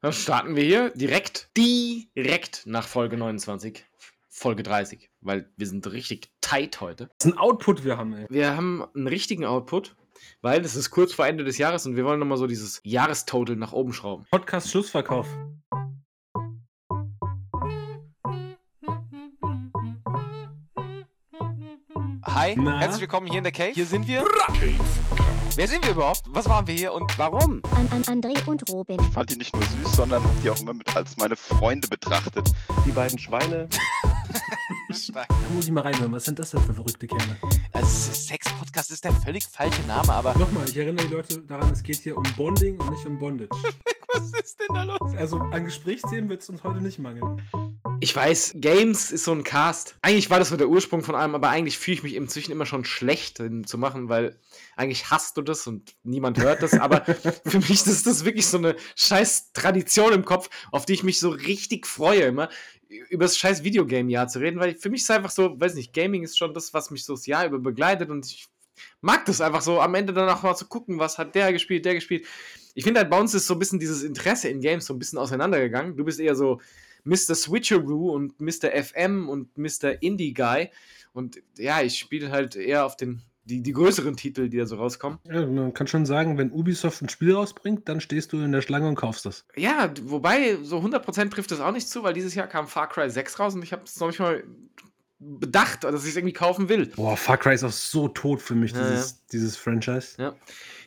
Dann starten wir hier direkt, direkt nach Folge 29, Folge 30, weil wir sind richtig tight heute. Das ist ein Output wir haben, ey. Wir haben einen richtigen Output, weil es ist kurz vor Ende des Jahres und wir wollen nochmal so dieses Jahrestotal nach oben schrauben. Podcast Schlussverkauf. Hi, Na? herzlich willkommen hier in der Cave. Hier sind wir. Wer sind wir überhaupt? Was waren wir hier und warum? an, an André und Robin. fand die nicht nur süß, sondern hab die auch immer mit als meine Freunde betrachtet. Die beiden Schweine. Da muss ich mal reinhören. Was sind das denn für verrückte Kerle? Also, Sex-Podcast ist der völlig falsche Name, aber Nochmal, ich erinnere die Leute daran, es geht hier um Bonding und nicht um Bondage. was ist denn da los? Also an Gesprächsthemen wird es uns heute nicht mangeln. Ich weiß, Games ist so ein Cast. Eigentlich war das so der Ursprung von allem, aber eigentlich fühle ich mich inzwischen immer schon schlecht, den zu machen, weil eigentlich hasst du das und niemand hört das. Aber für mich ist das wirklich so eine scheiß Tradition im Kopf, auf die ich mich so richtig freue immer, über das scheiß Videogame-Jahr zu reden, weil für mich ist einfach so, weiß nicht, Gaming ist schon das, was mich so das Jahr über begleitet und ich mag das einfach so, am Ende danach mal zu gucken, was hat der gespielt, der gespielt. Ich finde halt, bei uns ist so ein bisschen dieses Interesse in Games so ein bisschen auseinandergegangen. Du bist eher so Mr. Switcheroo und Mr. FM und Mr. Indie Guy. Und ja, ich spiele halt eher auf den, die, die größeren Titel, die da so rauskommen. Ja, man kann schon sagen, wenn Ubisoft ein Spiel rausbringt, dann stehst du in der Schlange und kaufst das. Ja, wobei so 100% trifft das auch nicht zu, weil dieses Jahr kam Far Cry 6 raus und ich habe es noch nicht mal bedacht, dass ich es irgendwie kaufen will. Boah, Far Cry ist auch so tot für mich, Ja, dieses, dieses Franchise. Ja.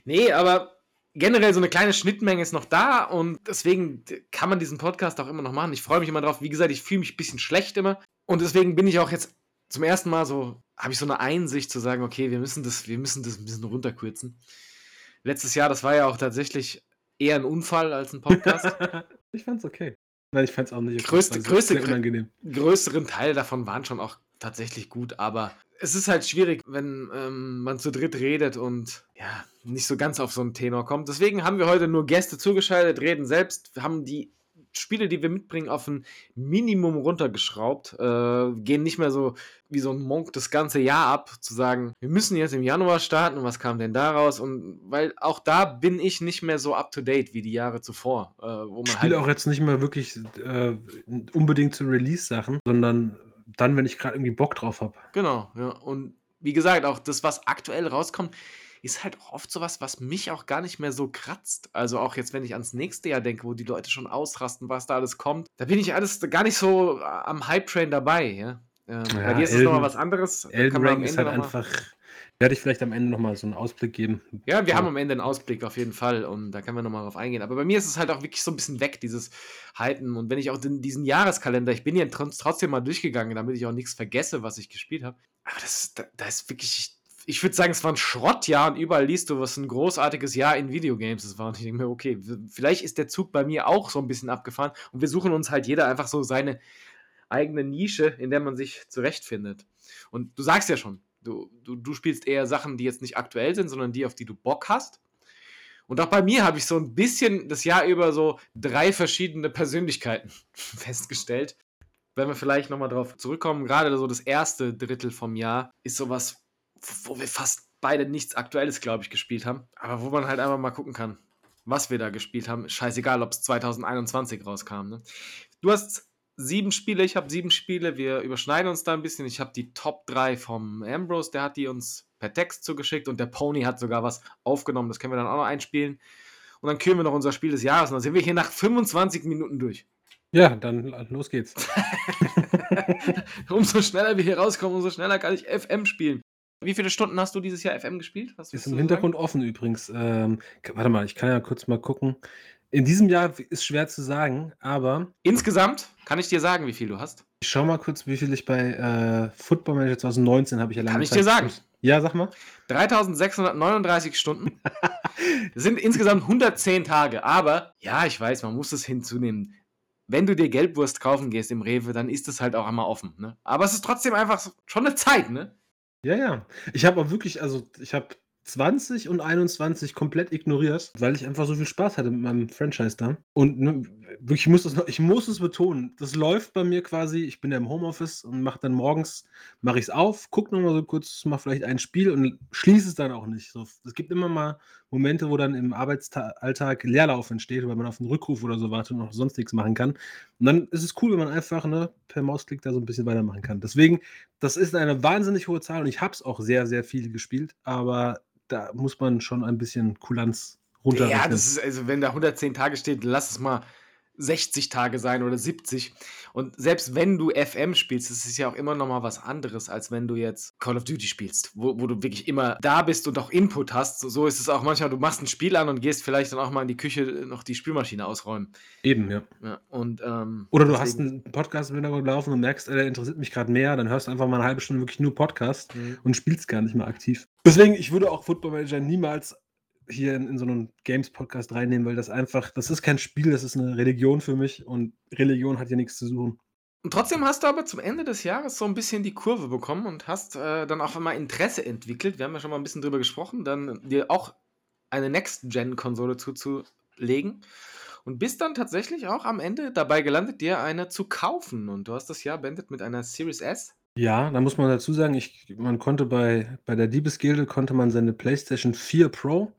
Nee, aber generell so eine kleine Schnittmenge ist noch da und deswegen kann man diesen Podcast auch immer noch machen. Ich freue mich immer drauf. Wie gesagt, ich fühle mich ein bisschen schlecht immer und deswegen bin ich auch jetzt zum ersten Mal so, habe ich so eine Einsicht zu sagen, okay, wir müssen das, wir müssen das ein bisschen runterkürzen. Letztes Jahr, das war ja auch tatsächlich eher ein Unfall als ein Podcast. ich fand's okay. Nein, ich fand's auch nicht. okay. Größte- war größte- größeren Teil davon waren schon auch tatsächlich gut, aber es ist halt schwierig, wenn ähm, man zu dritt redet und ja, nicht so ganz auf so einen Tenor kommt. Deswegen haben wir heute nur Gäste zugeschaltet, reden selbst, wir haben die Spiele, die wir mitbringen, auf ein Minimum runtergeschraubt, äh, gehen nicht mehr so wie so ein Monk das ganze Jahr ab, zu sagen, wir müssen jetzt im Januar starten und was kam denn da raus? Und weil auch da bin ich nicht mehr so up to date wie die Jahre zuvor, äh, wo Ich man spiele halt auch jetzt nicht mehr wirklich äh, unbedingt zu Release-Sachen, sondern dann, wenn ich gerade irgendwie Bock drauf habe. Genau, ja. Und wie gesagt, auch das, was aktuell rauskommt, ist halt auch oft sowas, was mich auch gar nicht mehr so kratzt. Also auch jetzt, wenn ich ans nächste Jahr denke, wo die Leute schon ausrasten, was da alles kommt, da bin ich alles gar nicht so äh, am Hype-Train dabei, ja. Ähm, bei Ja, dir ist es nochmal was anderes. Elden Ring ist halt einfach. Werde ich vielleicht am Ende nochmal so einen Ausblick geben. Ja, wir Ja. haben am Ende einen Ausblick auf jeden Fall und da können wir nochmal drauf eingehen. Aber bei mir ist es halt auch wirklich so ein bisschen weg, dieses Halten. Und wenn ich auch diesen Jahreskalender, ich bin ja trotz- trotzdem mal durchgegangen, damit ich auch nichts vergesse, was ich gespielt habe. Aber das, da, da ist wirklich, ich würde sagen, es war ein Schrottjahr und überall liest du, was ein großartiges Jahr in Videogames es war. Und ich denke mir, okay, vielleicht ist der Zug bei mir auch so ein bisschen abgefahren und wir suchen uns halt jeder einfach so seine eigene Nische, in der man sich zurechtfindet. Und du sagst ja schon, du, du, du spielst eher Sachen, die jetzt nicht aktuell sind, sondern die, auf die du Bock hast. Und auch bei mir habe ich so ein bisschen das Jahr über so drei verschiedene Persönlichkeiten festgestellt. Wenn wir vielleicht nochmal drauf zurückkommen, gerade so das erste Drittel vom Jahr ist sowas, wo wir fast beide nichts Aktuelles, glaube ich, gespielt haben. Aber wo man halt einfach mal gucken kann, was wir da gespielt haben. Scheißegal, ob es 2021 rauskam. Ne? Du hast sieben Spiele, ich habe sieben Spiele. Wir überschneiden uns da ein bisschen. Ich habe die Top 3 vom Ambrose, der hat die uns per Text zugeschickt und der Pony hat sogar was aufgenommen. Das können wir dann auch noch einspielen. Und dann küren wir noch unser Spiel des Jahres. Und dann sind wir hier nach 25 Minuten durch. Ja, dann los geht's. umso schneller wir hier rauskommen, umso schneller kann ich FM spielen. Wie viele Stunden hast du dieses Jahr FM gespielt? Ist im Hintergrund offen übrigens. Ähm, warte mal, ich kann ja kurz mal gucken. In diesem Jahr ist schwer zu sagen, aber? Insgesamt kann ich dir sagen, wie viel du hast. ich schau mal kurz, wie viel ich bei äh, Football Manager 2019 habe ich lange Kann ich Zeit dir sagen. gespielt. Ja, sag mal. 3639 Stunden. Das sind insgesamt 110 Tage. Aber ja, ich weiß, man muss es hinzunehmen. Wenn du dir Gelbwurst kaufen gehst im Rewe, dann ist es halt auch einmal offen. Ne? Aber es ist trotzdem einfach schon eine Zeit, ne? Ja, ja. Ich habe auch wirklich, also ich habe 20 und 21 komplett ignoriert, weil ich einfach so viel Spaß hatte mit meinem Franchise da. Und ne, ich muss, das, ich muss es betonen. Das läuft bei mir quasi. Ich bin ja im Homeoffice und mache dann morgens, mache ich es auf, gucke nochmal so kurz, mache vielleicht ein Spiel und schließe es dann auch nicht. So, es gibt immer mal Momente, wo dann im Arbeitsalltag Leerlauf entsteht, weil man auf einen Rückruf oder so wartet und noch sonst nichts machen kann. Und dann ist es cool, wenn man einfach ne, per Mausklick da so ein bisschen weitermachen kann. Deswegen, das ist eine wahnsinnig hohe Zahl und ich habe es auch sehr, sehr viel gespielt, aber da muss man schon ein bisschen Kulanz runterrechnen. Ja, das ist, also wenn da 110 Tage steht, lass es mal 60 Tage sein oder 70. Und selbst wenn du FM spielst, das ist ja auch immer noch mal was anderes, als wenn du jetzt Call of Duty spielst, wo, wo du wirklich immer da bist und auch Input hast. So, ist es auch manchmal, du machst ein Spiel an und gehst vielleicht dann auch mal in die Küche noch die Spülmaschine ausräumen. Eben, ja. Ja, und, ähm, Oder du hast einen Podcast im Hintergrund laufen und merkst, der interessiert mich gerade mehr, dann hörst du einfach mal eine halbe Stunde wirklich nur Podcast Mhm. und spielst gar nicht mehr aktiv. Deswegen, ich würde auch Football Manager niemals hier in, in so einen Games-Podcast reinnehmen, weil das einfach, das ist kein Spiel, das ist eine Religion für mich und Religion hat hier nichts zu suchen. Und trotzdem hast du aber zum Ende des Jahres so ein bisschen die Kurve bekommen und hast äh, dann auch immer Interesse entwickelt. Wir haben ja schon mal ein bisschen drüber gesprochen, dann dir auch eine Next-Gen-Konsole zuzulegen. Und bist dann tatsächlich auch am Ende dabei gelandet, dir eine zu kaufen. Und du hast das Jahr beendet mit einer Series S. Ja, da muss man dazu sagen, ich, man konnte bei, bei der Diebesgilde konnte man seine PlayStation 4 Pro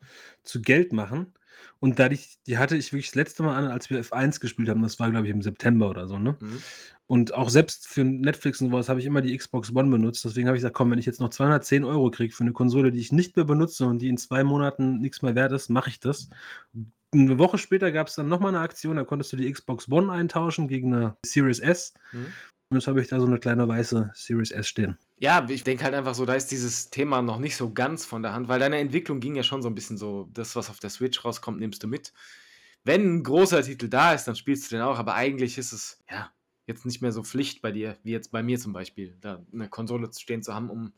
zu Geld machen. Und da die, die hatte ich wirklich das letzte Mal an, als wir F1 gespielt haben. Das war, glaube ich, im September oder so, ne? Mhm. Und auch selbst für Netflix und sowas habe ich immer die Xbox One benutzt. Deswegen habe ich gesagt, komm, wenn ich jetzt noch 210 Euro kriege für eine Konsole, die ich nicht mehr benutze und die in zwei Monaten nichts mehr wert ist, mache ich das. Eine Woche später gab es dann nochmal eine Aktion, da konntest du die Xbox One eintauschen gegen eine Series S. Mhm. Und jetzt habe ich da so eine kleine weiße Series S stehen. Ja, ich denke halt einfach so, da ist dieses Thema noch nicht so ganz von der Hand, weil deine Entwicklung ging ja schon so ein bisschen so, das, was auf der Switch rauskommt, nimmst du mit. Wenn ein großer Titel da ist, dann spielst du den auch, aber eigentlich ist es, ja, jetzt nicht mehr so Pflicht bei dir, wie jetzt bei mir zum Beispiel, da eine Konsole stehen zu haben, um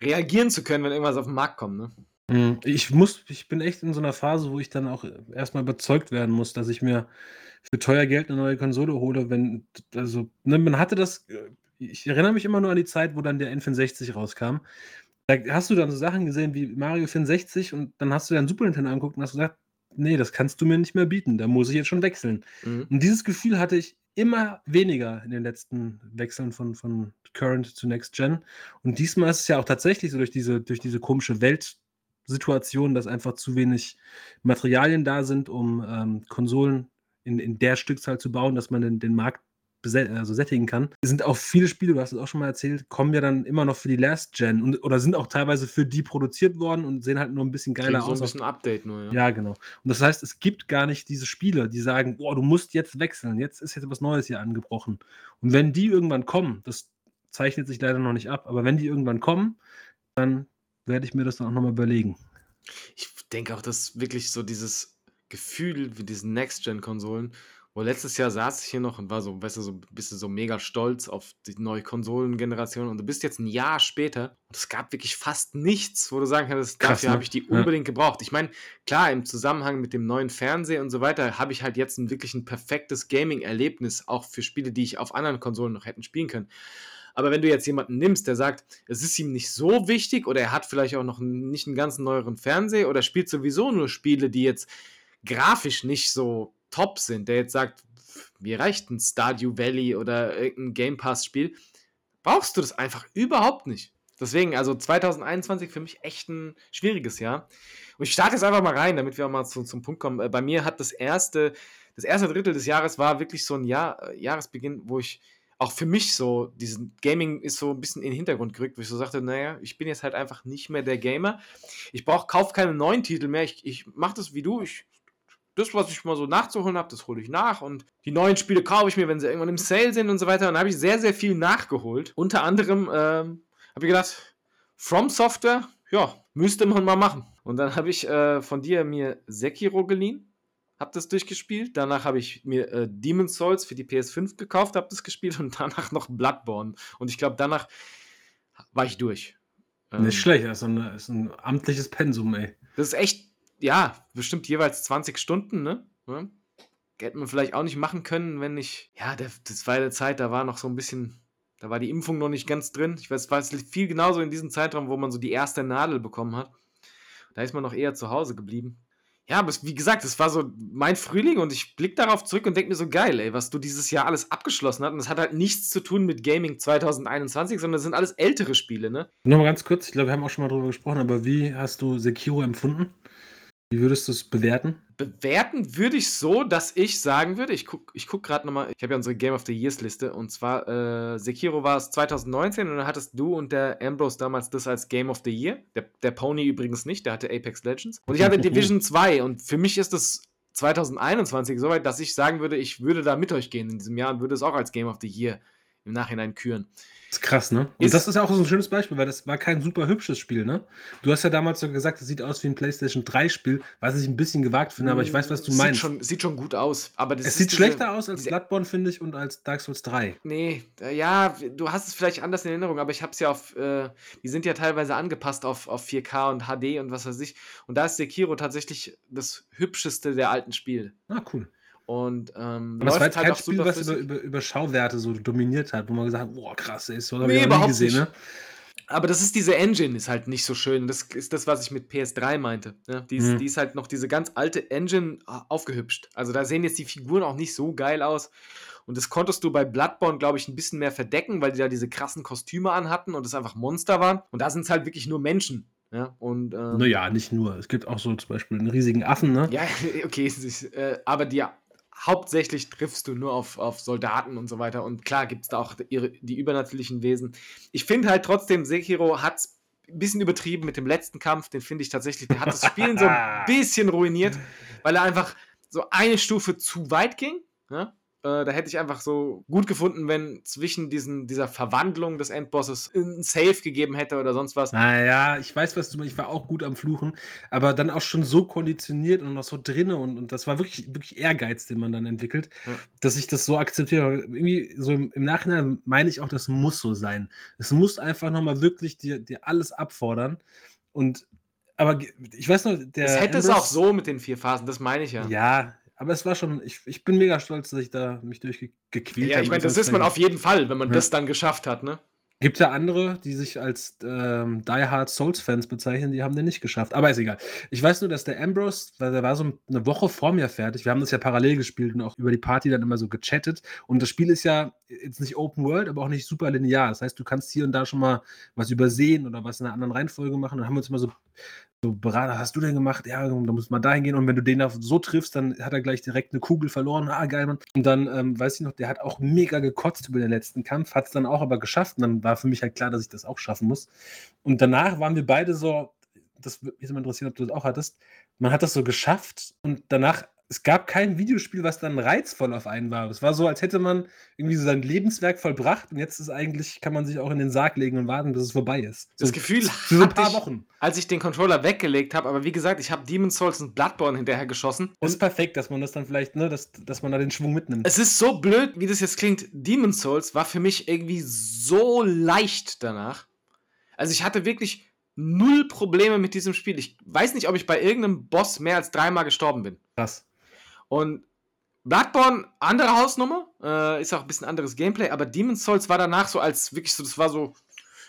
reagieren zu können, wenn irgendwas auf den Markt kommt, ne? Mhm. Ich muss, ich bin echt in so einer Phase, wo ich dann auch erstmal überzeugt werden muss, dass ich mir für teuer Geld eine neue Konsole hole, wenn, also, ne, man hatte das, äh, ich erinnere mich immer nur an die Zeit, wo dann der N64 rauskam. Da hast du dann so Sachen gesehen wie Mario 64 und dann hast du dein Super Nintendo angeguckt und hast gesagt, nee, das kannst du mir nicht mehr bieten, da muss ich jetzt schon wechseln. Mhm. Und dieses Gefühl hatte ich immer weniger in den letzten Wechseln von, von Current zu Next Gen. Und diesmal ist es ja auch tatsächlich so durch diese, durch diese komische Weltsituation, dass einfach zu wenig Materialien da sind, um ähm, Konsolen in, in der Stückzahl zu bauen, dass man den, den Markt also sättigen kann. Es sind auch viele Spiele, du hast es auch schon mal erzählt, kommen ja dann immer noch für die Last Gen und, oder sind auch teilweise für die produziert worden und sehen halt nur ein bisschen geiler Kriegen so ein aus. bisschen Update nur, ja. ja, genau. Und das heißt, es gibt gar nicht diese Spiele, die sagen, boah, du musst jetzt wechseln, jetzt ist jetzt was Neues hier angebrochen. Und wenn die irgendwann kommen, das zeichnet sich leider noch nicht ab, aber wenn die irgendwann kommen, dann werde ich mir das dann auch nochmal überlegen. Ich denke auch, dass wirklich so dieses Gefühl wie diesen Next-Gen-Konsolen, wo letztes Jahr saß ich hier noch und war so, weißt du, so ein bisschen so mega stolz auf die neue Konsolengeneration und du bist jetzt ein Jahr später und es gab wirklich fast nichts, wo du sagen kannst, Krass, dafür ne? habe ich die Ja. unbedingt gebraucht. Ich meine, klar, im Zusammenhang mit dem neuen Fernseher und so weiter habe ich halt jetzt ein wirklich ein perfektes Gaming-Erlebnis, auch für Spiele, die ich auf anderen Konsolen noch hätten spielen können. Aber wenn du jetzt jemanden nimmst, der sagt, es ist ihm nicht so wichtig oder er hat vielleicht auch noch nicht einen ganz neueren Fernseher oder spielt sowieso nur Spiele, die jetzt grafisch nicht so top sind, der jetzt sagt, mir reicht ein Stardew Valley oder irgendein Game Pass-Spiel, brauchst du das einfach überhaupt nicht. Deswegen, also 2021 für mich echt ein schwieriges Jahr. Und ich starte jetzt einfach mal rein, damit wir auch mal zu, zum Punkt kommen. Äh, Bei mir hat das erste, das erste Drittel des Jahres war wirklich so ein Jahr, äh, Jahresbeginn, wo ich auch für mich so, diesen Gaming ist so ein bisschen in den Hintergrund gerückt, wo ich so sagte, naja, ich bin jetzt halt einfach nicht mehr der Gamer. Ich brauche, kauf keine neuen Titel mehr. Ich, ich mache das wie du. Ich, das, was ich mal so nachzuholen habe, das hole ich nach. Und die neuen Spiele kaufe ich mir, wenn sie irgendwann im Sale sind und so weiter. Und da habe ich sehr, sehr viel nachgeholt. Unter anderem ähm, habe ich gedacht, From Software, ja, müsste man mal machen. Und dann habe ich äh, von dir mir Sekiro geliehen, habe das durchgespielt. Danach habe ich mir äh, Demon's Souls für die PS5 gekauft, habe das gespielt und danach noch Bloodborne. Und ich glaube, danach war ich durch. Ähm, Nicht schlecht, das ist, ein, das ist ein amtliches Pensum, ey. das ist echt, ja, bestimmt jeweils 20 Stunden, ne? Ja. Hätte man vielleicht auch nicht machen können, wenn ich, ja, der, das war eine Zeit, da war noch so ein bisschen, da war die Impfung noch nicht ganz drin. Ich weiß, es war viel genauso in diesem Zeitraum, wo man so die erste Nadel bekommen hat. Da ist man noch eher zu Hause geblieben. Ja, aber wie gesagt, es war so mein Frühling und ich blicke darauf zurück und denke mir so geil, ey, was du dieses Jahr alles abgeschlossen hast. Und das hat halt nichts zu tun mit Gaming 2021, sondern das sind alles ältere Spiele, ne? Nochmal ganz kurz, ich glaube, wir haben auch schon mal drüber gesprochen, aber wie hast du Sekiro empfunden? Wie würdest du es bewerten? Bewerten würde ich so, dass ich sagen würde, ich gucke ich guck gerade nochmal, ich habe ja unsere Game of the Years Liste und zwar äh, Sekiro war es 2019 und dann hattest du und der Ambrose damals das als Game of the Year. Der, der Pony übrigens nicht, der hatte Apex Legends. Und ich hatte Division 2 und für mich ist das 2021 soweit, dass ich sagen würde, ich würde da mit euch gehen in diesem Jahr und würde es auch als Game of the Year im Nachhinein küren. Das ist krass, ne? Und Ist- das ist ja auch so ein schönes Beispiel, weil das war kein super hübsches Spiel, ne? Du hast ja damals so gesagt, es sieht aus wie ein PlayStation 3-Spiel, was ich ein bisschen gewagt finde, aber ich weiß, was du Sieht meinst. Schon, sieht schon gut aus, aber das es sieht diese- schlechter aus als Bloodborne, finde ich, und als Dark Souls 3. Nee, äh, ja, du hast es vielleicht anders in Erinnerung, aber ich habe es ja auf, äh, die sind ja teilweise angepasst auf, auf 4K und HD und was weiß ich. Und da ist Sekiro tatsächlich das hübscheste der alten Spiele. Ah, cool. Und ähm, Aber es war jetzt kein halt auch Spiel, was über, über, über Schauwerte so dominiert hat, wo man gesagt hat, boah, krass, ey, so Nee, noch nie überhaupt gesehen, nicht. ne? Aber das ist diese Engine, ist halt nicht so schön. Das ist das, was ich mit PS3 meinte. Ne? Die, ist, Mhm. die ist halt noch diese ganz alte Engine äh, aufgehübscht. Also da sehen jetzt die Figuren auch nicht so geil aus. Und das konntest du bei Bloodborne, glaube ich, ein bisschen mehr verdecken, weil die da diese krassen Kostüme anhatten und es einfach Monster waren. Und da sind es halt wirklich nur Menschen. Ja, und, ähm, Naja, nicht nur. Es gibt auch so zum Beispiel einen riesigen Affen, ne? Ja, okay, ist, äh, aber die hauptsächlich triffst du nur auf, auf Soldaten und so weiter. Und klar gibt es da auch ihre, die übernatürlichen Wesen. Ich finde halt trotzdem, Sekiro hat es ein bisschen übertrieben mit dem letzten Kampf. Den finde ich tatsächlich, der hat das Spielen so ein bisschen ruiniert, weil er einfach so eine Stufe zu weit ging. Ja? Äh, da hätte ich einfach so gut gefunden, wenn zwischen diesen, dieser Verwandlung des Endbosses ein Save gegeben hätte oder sonst was. Naja, ich weiß, was du meinst. Ich war auch gut am Fluchen, aber dann auch schon so konditioniert und noch so drinne und, und das war wirklich, wirklich Ehrgeiz, den man dann entwickelt, Ja. dass ich das so akzeptiere. Irgendwie so im, im Nachhinein meine ich auch, das muss so sein. Es muss einfach nochmal wirklich dir, dir alles abfordern. Und aber ich weiß noch, der. Es hätte es Ambrose- auch so mit den vier Phasen, das meine ich ja. Ja, aber es war schon, ich, ich bin mega stolz, dass ich da mich durchgequält Ja, habe. ich meine, das ist man auf jeden Fall, wenn man Ja. das dann geschafft hat, ne? Gibt ja andere, die sich als ähm, Die Hard Souls-Fans bezeichnen, die haben den nicht geschafft. Aber ist egal. Ich weiß nur, dass der Ambrose, weil der war so eine Woche vor mir fertig. Wir haben das ja parallel gespielt und auch über die Party dann immer so gechattet. Und das Spiel ist ja jetzt nicht Open World, aber auch nicht super linear. Das heißt, du kannst hier und da schon mal was übersehen oder was in einer anderen Reihenfolge machen. Und dann haben wir uns immer so, so beraten, was hast du denn gemacht? Ja, da muss man dahin gehen. Und wenn du den da so triffst, dann hat er gleich direkt eine Kugel verloren. Ah, geil, Mann. Und dann, ähm, weiß ich noch, der hat auch mega gekotzt über den letzten Kampf, hat es dann auch aber geschafft. Und dann war für mich halt klar, dass ich das auch schaffen muss. Und danach waren wir beide so, das würde mich immer interessieren, ob du das auch hattest. Man hat das so geschafft und danach, es gab kein Videospiel, was dann reizvoll auf einen war. Es war so, als hätte man irgendwie so sein Lebenswerk vollbracht und jetzt ist eigentlich, kann man sich auch in den Sarg legen und warten, bis es vorbei ist. Das So Gefühl für so ein paar ich, Wochen. als ich den Controller weggelegt habe, aber wie gesagt, ich habe Demon's Souls und Bloodborne hinterher geschossen. Das ist perfekt, dass man das dann vielleicht, ne, dass, dass man da den Schwung mitnimmt. Es ist so blöd, wie das jetzt klingt. Demon's Souls war für mich irgendwie so leicht danach. Also ich hatte wirklich null Probleme mit diesem Spiel. Ich weiß nicht, ob ich bei irgendeinem Boss mehr als dreimal gestorben bin. Krass. Und Bloodborne, andere Hausnummer, äh, ist auch ein bisschen anderes Gameplay, aber Demon's Souls war danach so als wirklich so, das war so,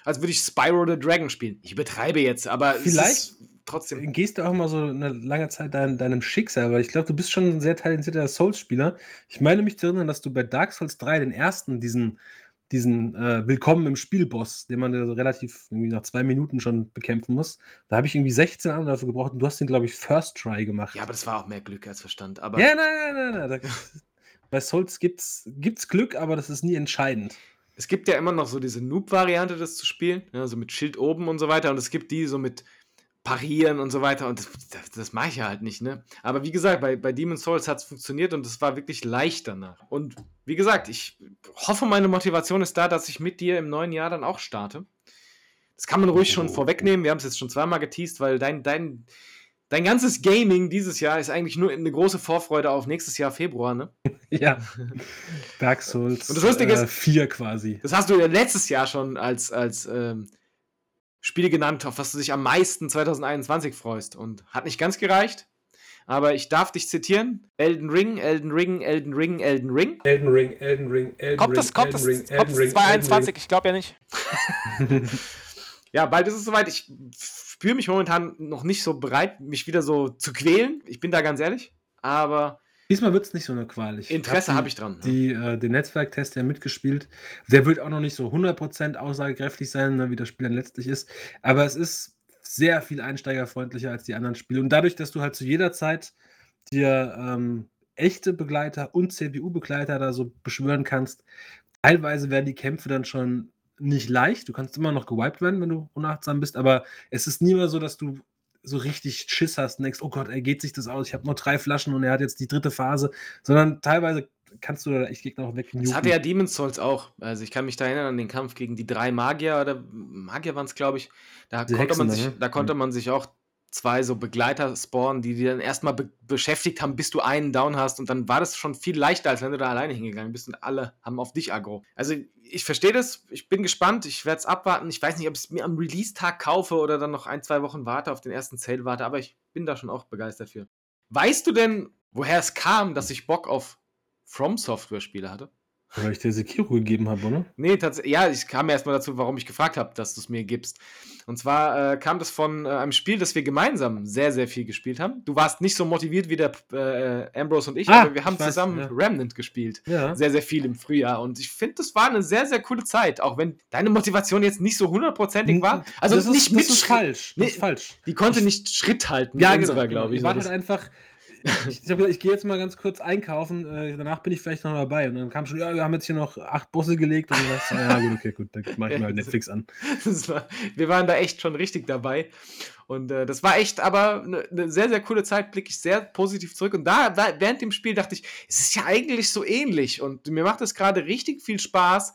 als würde ich Spyro the Dragon spielen. Ich übertreibe jetzt, aber es Vielleicht- ist trotzdem. Gehst du auch mal so eine lange Zeit dein, deinem Schicksal, weil ich glaube, du bist schon ein sehr talentierter Souls-Spieler. Ich meine mich zu erinnern, dass du bei Dark Souls 3 den ersten, diesen, diesen äh, Willkommen im Spielboss, den man ja so relativ irgendwie nach zwei Minuten schon bekämpfen muss, da habe ich irgendwie 16 Anläufe gebraucht und du hast den, glaube ich, First Try gemacht. Ja, aber das war auch mehr Glück als Verstand. Aber ja nein, nein, nein, nein. Bei Souls gibt's, gibt's Glück, aber das ist nie entscheidend. es gibt ja immer noch so diese Noob-Variante, das zu spielen, ja, so mit Schild oben und so weiter. Und es gibt die so mit Parieren und so weiter. Und das, das, das mache ich ja halt nicht, ne? Aber wie gesagt, bei, bei Demon's Souls hat es funktioniert und es war wirklich leicht danach. Und wie gesagt, ich hoffe, meine Motivation ist da, dass ich mit dir im neuen Jahr dann auch starte. Das kann man ruhig schon vorwegnehmen. Wir haben es jetzt schon zweimal geteased, weil dein, dein, dein ganzes Gaming dieses Jahr ist eigentlich nur eine große Vorfreude auf nächstes Jahr Februar, ne? Ja. Dark Souls Und das Lustige ist- äh, 4 quasi. Das hast du ja letztes Jahr schon als, als ähm, Spiel genannt, auf was du dich am meisten 2021 freust. Und hat nicht ganz gereicht. Aber ich darf dich zitieren. Elden Ring, Elden Ring, Elden Ring, Elden Ring. Elden Ring, Elden Ring, Elden Kommt das, kommt das, kommt das 2021? Ich glaube ja nicht. Ja, bald ist es soweit. Ich spüre mich momentan noch nicht so bereit, mich wieder so zu quälen. Ich bin da ganz ehrlich. Aber Diesmal wird es nicht so eine Qual. Ich Interesse habe ich dran. ne? Die, äh, den Netzwerktest ja mitgespielt. Der wird auch noch nicht so 100% aussagekräftig sein, ne, wie das Spiel dann letztlich ist. Aber es ist sehr viel einsteigerfreundlicher als die anderen Spiele. Und dadurch, dass du halt zu jeder Zeit dir ähm, echte Begleiter und CPU-Begleiter da so beschwören kannst, teilweise werden die Kämpfe dann schon nicht leicht. Du kannst immer noch gewiped werden, wenn du unachtsam bist, aber es ist nie mehr so, dass du so richtig Schiss hast und denkst, oh Gott, ey, geht sich das aus? Ich habe nur drei Flaschen und er hat jetzt die dritte Phase. Sondern teilweise kannst du da echt Gegner auch weg. Das hatte ja Demon's Souls auch. Also ich kann mich da erinnern an den Kampf gegen die drei Magier oder Magier waren es, glaube ich. Da Die konnte, man Hexen sich, da, ne? da konnte man sich auch zwei so Begleiter spawnen, die dir dann erstmal be beschäftigt haben, bis du einen down hast. Und dann war das schon viel leichter, als wenn du da alleine hingegangen bist und alle haben auf dich aggro. Also ich verstehe das, ich bin gespannt, ich werde es abwarten. Ich weiß nicht, ob ich es mir am Release-Tag kaufe oder dann noch ein, zwei Wochen warte, auf den ersten Sale warte, aber ich bin da schon auch begeistert für. Weißt du denn, woher es kam, dass ich Bock auf From Software-Spiele hatte? Weil ich dir Sekiro gegeben habe, oder? Nee, tatsächlich, ja, ich kam erstmal dazu, warum ich gefragt habe, dass du es mir gibst. Und zwar äh, kam das von äh, einem Spiel, das wir gemeinsam sehr, sehr viel gespielt haben. Du warst nicht so motiviert wie der äh, Ambrose und ich, Ah, aber wir haben weiß, zusammen ja. Remnant gespielt. Ja. Sehr, sehr viel im Frühjahr. Und ich finde, das war eine sehr, sehr coole Zeit, auch wenn deine Motivation jetzt nicht so hundertprozentig war. Also das nicht ist, mit das ist Schritt- falsch. Das Nee, ist falsch. Die konnte nicht Schritt halten Ja, mit genau. unserer, glaube ich. Ich war Das- halt einfach. Ich, ich habe gesagt, ich gehe jetzt mal ganz kurz einkaufen, äh, danach bin ich vielleicht noch dabei. Und dann kam schon, ja, wir haben jetzt hier noch acht Busse gelegt. Und ich dachte, ja, gut, okay, gut, dann mache ich mal Netflix an. War, wir waren da echt schon richtig dabei. Und äh, das war echt aber eine ne sehr, sehr coole Zeit, blicke ich sehr positiv zurück. Und da, da, während dem Spiel dachte ich, es ist ja eigentlich so ähnlich. Und mir macht es gerade richtig viel Spaß.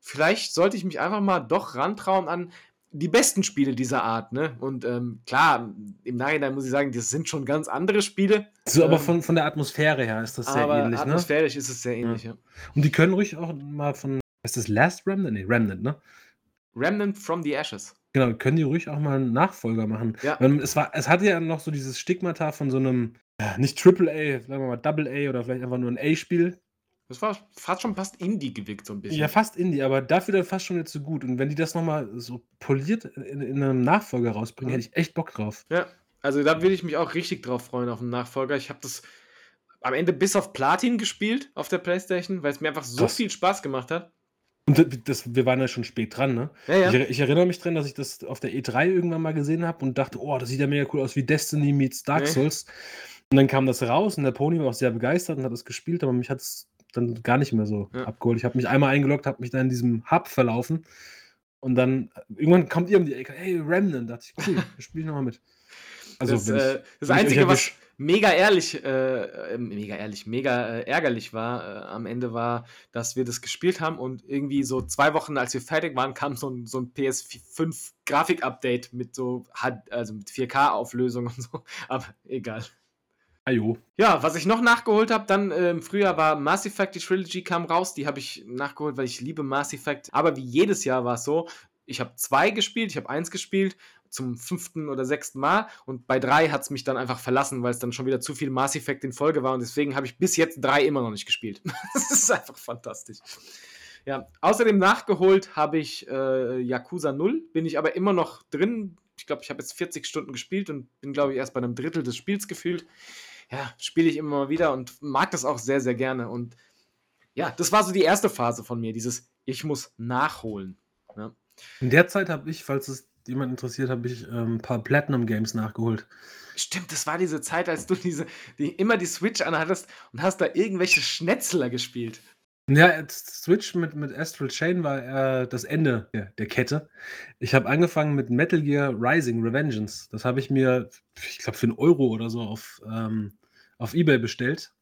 Vielleicht sollte ich mich einfach mal doch rantrauen an die besten Spiele dieser Art. Ne? Und ähm, klar, im Nachhinein muss ich sagen, das sind schon ganz andere Spiele. So, aber Ähm, von, von der Atmosphäre her ist das sehr ähnlich, ne? atmosphärisch ist es sehr ähnlich. Ja. Und die können ruhig auch mal von. Ist das Last Remnant? Nee, Remnant, ne? Remnant from the Ashes. Genau, können die ruhig auch mal einen Nachfolger machen. Ja. Weil es, war, es hatte ja noch so dieses Stigmata von so einem, nicht Triple A, sagen wir mal Double A oder vielleicht einfach nur ein A-Spiel. Das war fast schon fast Indie gewickt, so ein bisschen. Ja, fast Indie, aber dafür dann fast schon jetzt so gut. Und wenn die das nochmal so poliert in, in einem Nachfolger rausbringen, Mhm. hätte ich echt Bock drauf. Ja, also da würde ich mich auch richtig drauf freuen auf einen Nachfolger. Ich habe das am Ende bis auf Platin gespielt auf der Playstation, weil es mir einfach so Krass. viel Spaß gemacht hat. Und das, das, wir waren ja schon spät dran, ne? Ja, ja. Ich, ich erinnere mich dran, dass ich das auf der E3 irgendwann mal gesehen habe und dachte, oh, das sieht ja mega cool aus wie Destiny meets Dark. Souls. Und dann kam das raus und der Pony war auch sehr begeistert und hat es gespielt, aber mich hat es dann gar nicht mehr so Ja. abgeholt. Ich habe mich einmal eingeloggt, habe mich dann in diesem Hub verlaufen und dann äh, irgendwann kommt ihr um die Ecke, hey, Remnant, dachte ich, cool, da spiele ich nochmal mit. Also, das, äh, das Einzige, was mega ehrlich, äh, äh, mega ehrlich, mega äh, ärgerlich war äh, am Ende war, dass wir das gespielt haben und irgendwie so zwei Wochen, als wir fertig waren, kam so ein, so ein PS5 Grafik-Update mit so, also mit 4K-Auflösung und so. Aber egal. Ajo. Ja, was ich noch nachgeholt habe, dann äh, im Frühjahr war Mass Effect, die Trilogy kam raus. Die habe ich nachgeholt, weil ich liebe Mass Effect. Aber wie jedes Jahr war es so, ich habe zwei gespielt, ich habe eins gespielt zum fünften oder sechsten Mal und bei drei hat es mich dann einfach verlassen, weil es dann schon wieder zu viel Mass Effect in Folge war und deswegen habe ich bis jetzt drei immer noch nicht gespielt. das ist einfach fantastisch. Ja, außerdem nachgeholt habe ich äh, Yakuza 0, bin ich aber immer noch drin. Ich glaube, ich habe jetzt 40 Stunden gespielt und bin, glaube ich, erst bei einem Drittel des Spiels gefühlt ja, spiele ich immer mal wieder und mag das auch sehr, sehr gerne. Und ja, das war so die erste Phase von mir, dieses Ich muss nachholen. Ja. In der Zeit habe ich, falls es jemand interessiert, habe ich ähm, ein paar Platinum Games nachgeholt. Stimmt, das war diese Zeit, als du diese, die, immer die Switch anhattest und hast da irgendwelche Schnetzler gespielt. Ja, Switch mit, mit Astral Chain war äh, das Ende der, der Kette. Ich habe angefangen mit Metal Gear Rising Revengeance. Das habe ich mir, ich glaube, für einen Euro oder so auf, ähm, auf Ebay bestellt.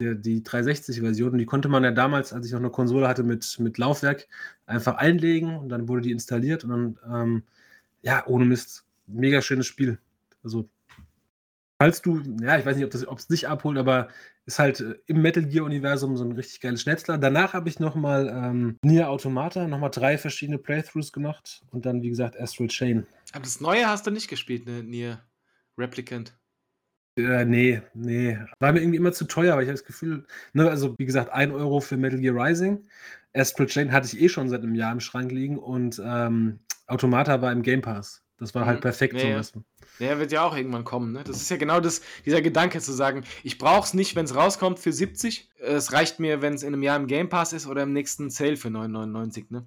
Die, die 360-Version. Die konnte man ja damals, als ich noch eine Konsole hatte mit, mit Laufwerk, einfach einlegen und dann wurde die installiert und dann, ähm, ja, ohne Mist, mega schönes Spiel. Also, falls du, ja, ich weiß nicht, ob es dich abholt, aber ist halt äh, im Metal Gear-Universum so ein richtig geiles Schnetzler. Danach habe ich nochmal ähm, Nier Automata, nochmal drei verschiedene Playthroughs gemacht und dann, wie gesagt, Astral Chain. Aber das Neue hast du nicht gespielt, ne? Nier Replicant. Äh, nee, nee. War mir irgendwie immer zu teuer, weil ich habe das Gefühl, ne, also wie gesagt, 1 Euro für Metal Gear Rising. Astral Chain hatte ich eh schon seit einem Jahr im Schrank liegen und ähm, Automata war im Game Pass. Das war halt Mhm. perfekt Ja, so. ja. weißt du. Der wird ja auch irgendwann kommen. Ne? Das ist ja genau das, dieser Gedanke zu sagen, ich brauche es nicht, wenn es rauskommt für 70. Es reicht mir, wenn es in einem Jahr im Game Pass ist oder im nächsten Sale für 9,99. Ne?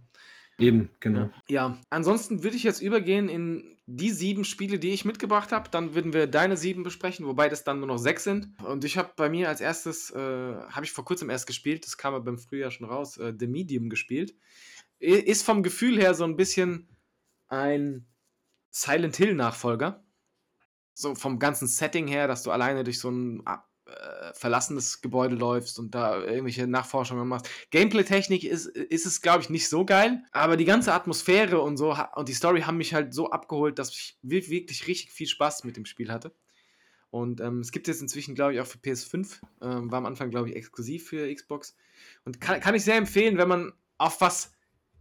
Eben, genau. Ja, ansonsten würde ich jetzt übergehen in die sieben Spiele, die ich mitgebracht habe. Dann würden wir deine sieben besprechen, wobei das dann nur noch sechs sind. Und ich habe bei mir als erstes, äh, habe ich vor kurzem erst gespielt, das kam aber beim Frühjahr schon raus, äh, The Medium gespielt. Ist vom Gefühl her so ein bisschen ein Silent Hill-Nachfolger. So vom ganzen Setting her, dass du alleine durch so ein äh, verlassenes Gebäude läufst und da irgendwelche Nachforschungen machst. Gameplay-Technik ist, ist es, glaube ich, nicht so geil, aber die ganze Atmosphäre und so und die Story haben mich halt so abgeholt, dass ich wi- wirklich richtig viel Spaß mit dem Spiel hatte. Und ähm, es gibt jetzt inzwischen, glaube ich, auch für PS5. Ähm, war am Anfang, glaube ich, exklusiv für Xbox. Und kann, kann ich sehr empfehlen, wenn man auf was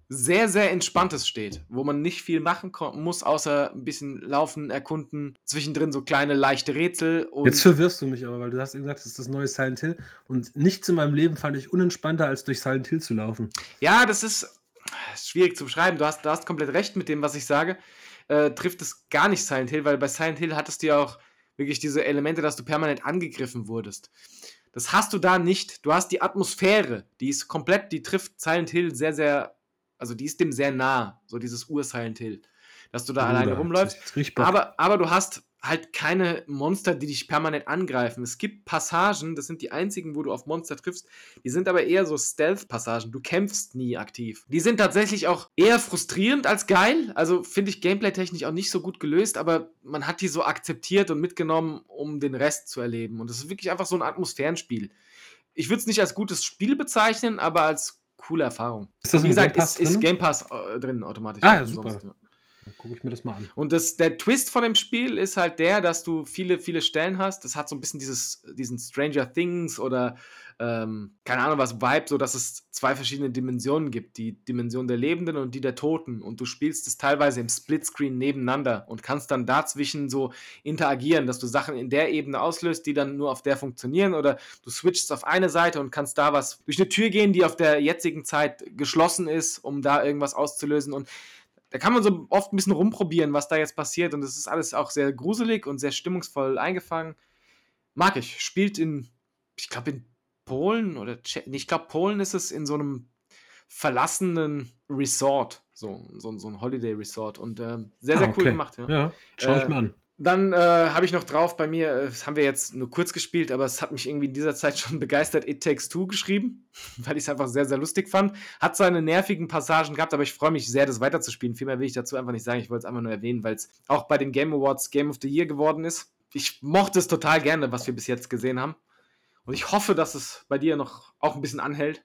sehr, sehr Entspanntes steht, wo man nicht viel machen muss, außer ein bisschen laufen, erkunden, zwischendrin so kleine, leichte Rätsel. Jetzt verwirrst du mich aber, weil du hast eben gesagt, das ist das neue Silent Hill. Und nichts in meinem Leben fand ich unentspannter, als durch Silent Hill zu laufen. Ja, das ist, ist schwierig zu beschreiben. Du hast, du hast komplett recht mit dem, was ich sage. Äh, trifft es gar nicht Silent Hill, weil bei Silent Hill hattest du ja auch wirklich diese Elemente, dass du permanent angegriffen wurdest. Das hast du da nicht. Du hast die Atmosphäre, die ist komplett, die trifft Silent Hill sehr, sehr, also die ist dem sehr nah, so dieses Ur-Silent Hill. Dass du da alleine Bruder, rumläufst. das ist richtig Bock. Aber, aber du hast halt keine Monster, die dich permanent angreifen. Es gibt Passagen, das sind die einzigen, wo du auf Monster triffst, die sind aber eher so Stealth-Passagen. Du kämpfst nie aktiv. Die sind tatsächlich auch eher frustrierend als geil. Also finde ich gameplay-technisch auch nicht so gut gelöst, aber man hat die so akzeptiert und mitgenommen, um den Rest zu erleben. Und es ist wirklich einfach so ein Atmosphärenspiel. Ich würde es nicht als gutes Spiel bezeichnen, aber als coole Erfahrung. Ist das Wie gesagt, Game Pass ist, ist? Game Pass äh, drin automatisch. Ah, ja, Umsonst, super. Dann gucke ich mir das mal an. und das, der Twist von dem Spiel ist halt der, dass du viele, viele Stellen hast. Das hat so ein bisschen dieses, diesen Stranger Things oder ähm, keine Ahnung was Vibe, so dass es zwei verschiedene Dimensionen gibt. Die Dimension der Lebenden und die der Toten. Und du spielst es teilweise im Splitscreen nebeneinander und kannst dann dazwischen so interagieren, dass du Sachen in der Ebene auslöst, die dann nur auf der funktionieren. Oder du switchst auf eine Seite und kannst da was durch eine Tür gehen, die auf der jetzigen Zeit geschlossen ist, um da irgendwas auszulösen. Und da kann man so oft ein bisschen rumprobieren, was da jetzt passiert. Und das ist alles auch sehr gruselig und sehr stimmungsvoll eingefangen. Mag ich. Spielt in, ich glaube, in Polen oder Tsche nee, ich glaube, Polen ist es in so einem verlassenen Resort. So, so, so ein Holiday Resort. Und ähm, sehr, sehr Ah, cool okay. gemacht. Ja. Ja, schau ich Äh, mir an. Dann äh, habe ich noch drauf bei mir, äh, das haben wir jetzt nur kurz gespielt, aber es hat mich irgendwie in dieser Zeit schon begeistert, It Takes Two geschrieben, weil ich es einfach sehr, sehr lustig fand. Hat seine nervigen Passagen gehabt, aber ich freue mich sehr, das weiterzuspielen. Viel mehr will ich dazu einfach nicht sagen. Ich wollte es einfach nur erwähnen, weil es auch bei den Game Awards Game of the Year geworden ist. Ich mochte es total gerne, was wir bis jetzt gesehen haben. Und ich hoffe, dass es bei dir noch auch ein bisschen anhält.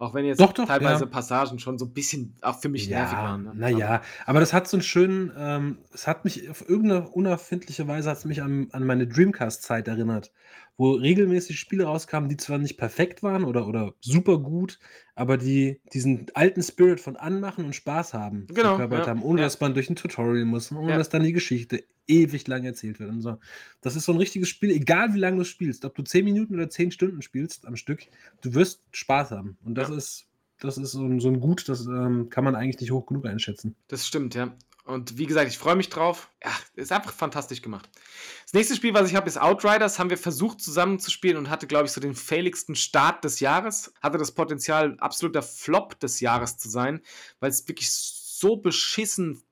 Auch wenn jetzt Doch, doch, teilweise ja. Passagen schon so ein bisschen auch für mich nervig waren. ne? Naja, aber das hat so einen schönen, ähm, es hat mich auf irgendeine unerfindliche Weise hat es mich an, an meine Dreamcast-Zeit erinnert, wo regelmäßig Spiele rauskamen, die zwar nicht perfekt waren oder, oder super gut, aber die diesen alten Spirit von Anmachen und Spaß haben, Genau, verkörpert ja, haben, ohne ja. dass man durch ein Tutorial muss, ohne Ja. dass dann die Geschichte ewig lang erzählt wird und so. Das ist so ein richtiges Spiel, egal wie lange du spielst, ob du 10 Minuten oder 10 Stunden spielst am Stück, du wirst Spaß haben. Und das Ja. ist das ist so ein, so ein Gut, das ähm, kann man eigentlich nicht hoch genug einschätzen. Das stimmt, ja. Und wie gesagt, ich freue mich drauf. Ja, ist einfach fantastisch gemacht. Das nächste Spiel, was ich habe, ist Outriders. Haben wir versucht zusammenzuspielen und hatte, glaube ich, so den failigsten Start des Jahres. Hatte das Potenzial, absoluter Flop des Jahres zu sein, weil es wirklich so beschissen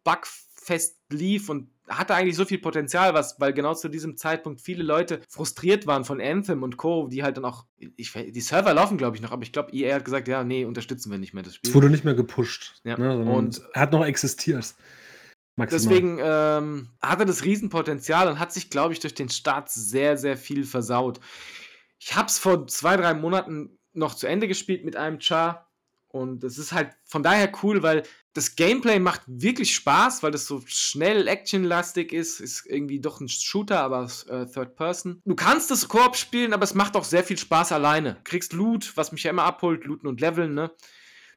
bugfest lief und hatte eigentlich so viel Potenzial, was, weil genau zu diesem Zeitpunkt viele Leute frustriert waren von Anthem und Co., die halt dann auch, ich, die Server laufen, glaube ich, noch, aber ich glaube, EA hat gesagt, ja, nee, unterstützen wir nicht mehr das Spiel. Es wurde nicht mehr gepusht. Ja, Ne, und- hat noch existiert. Maximal. Deswegen ähm, hatte das Riesenpotenzial und hat sich, glaube ich, durch den Start sehr, sehr viel versaut. Ich habe es vor zwei, drei Monaten noch zu Ende gespielt mit einem Char und es ist halt von daher cool, weil das Gameplay macht wirklich Spaß, weil das so schnell actionlastig ist. Ist irgendwie doch ein Shooter, aber äh, Third Person. Du kannst das Koop spielen, aber es macht auch sehr viel Spaß alleine. Du kriegst Loot, was mich ja immer abholt, looten und leveln, ne?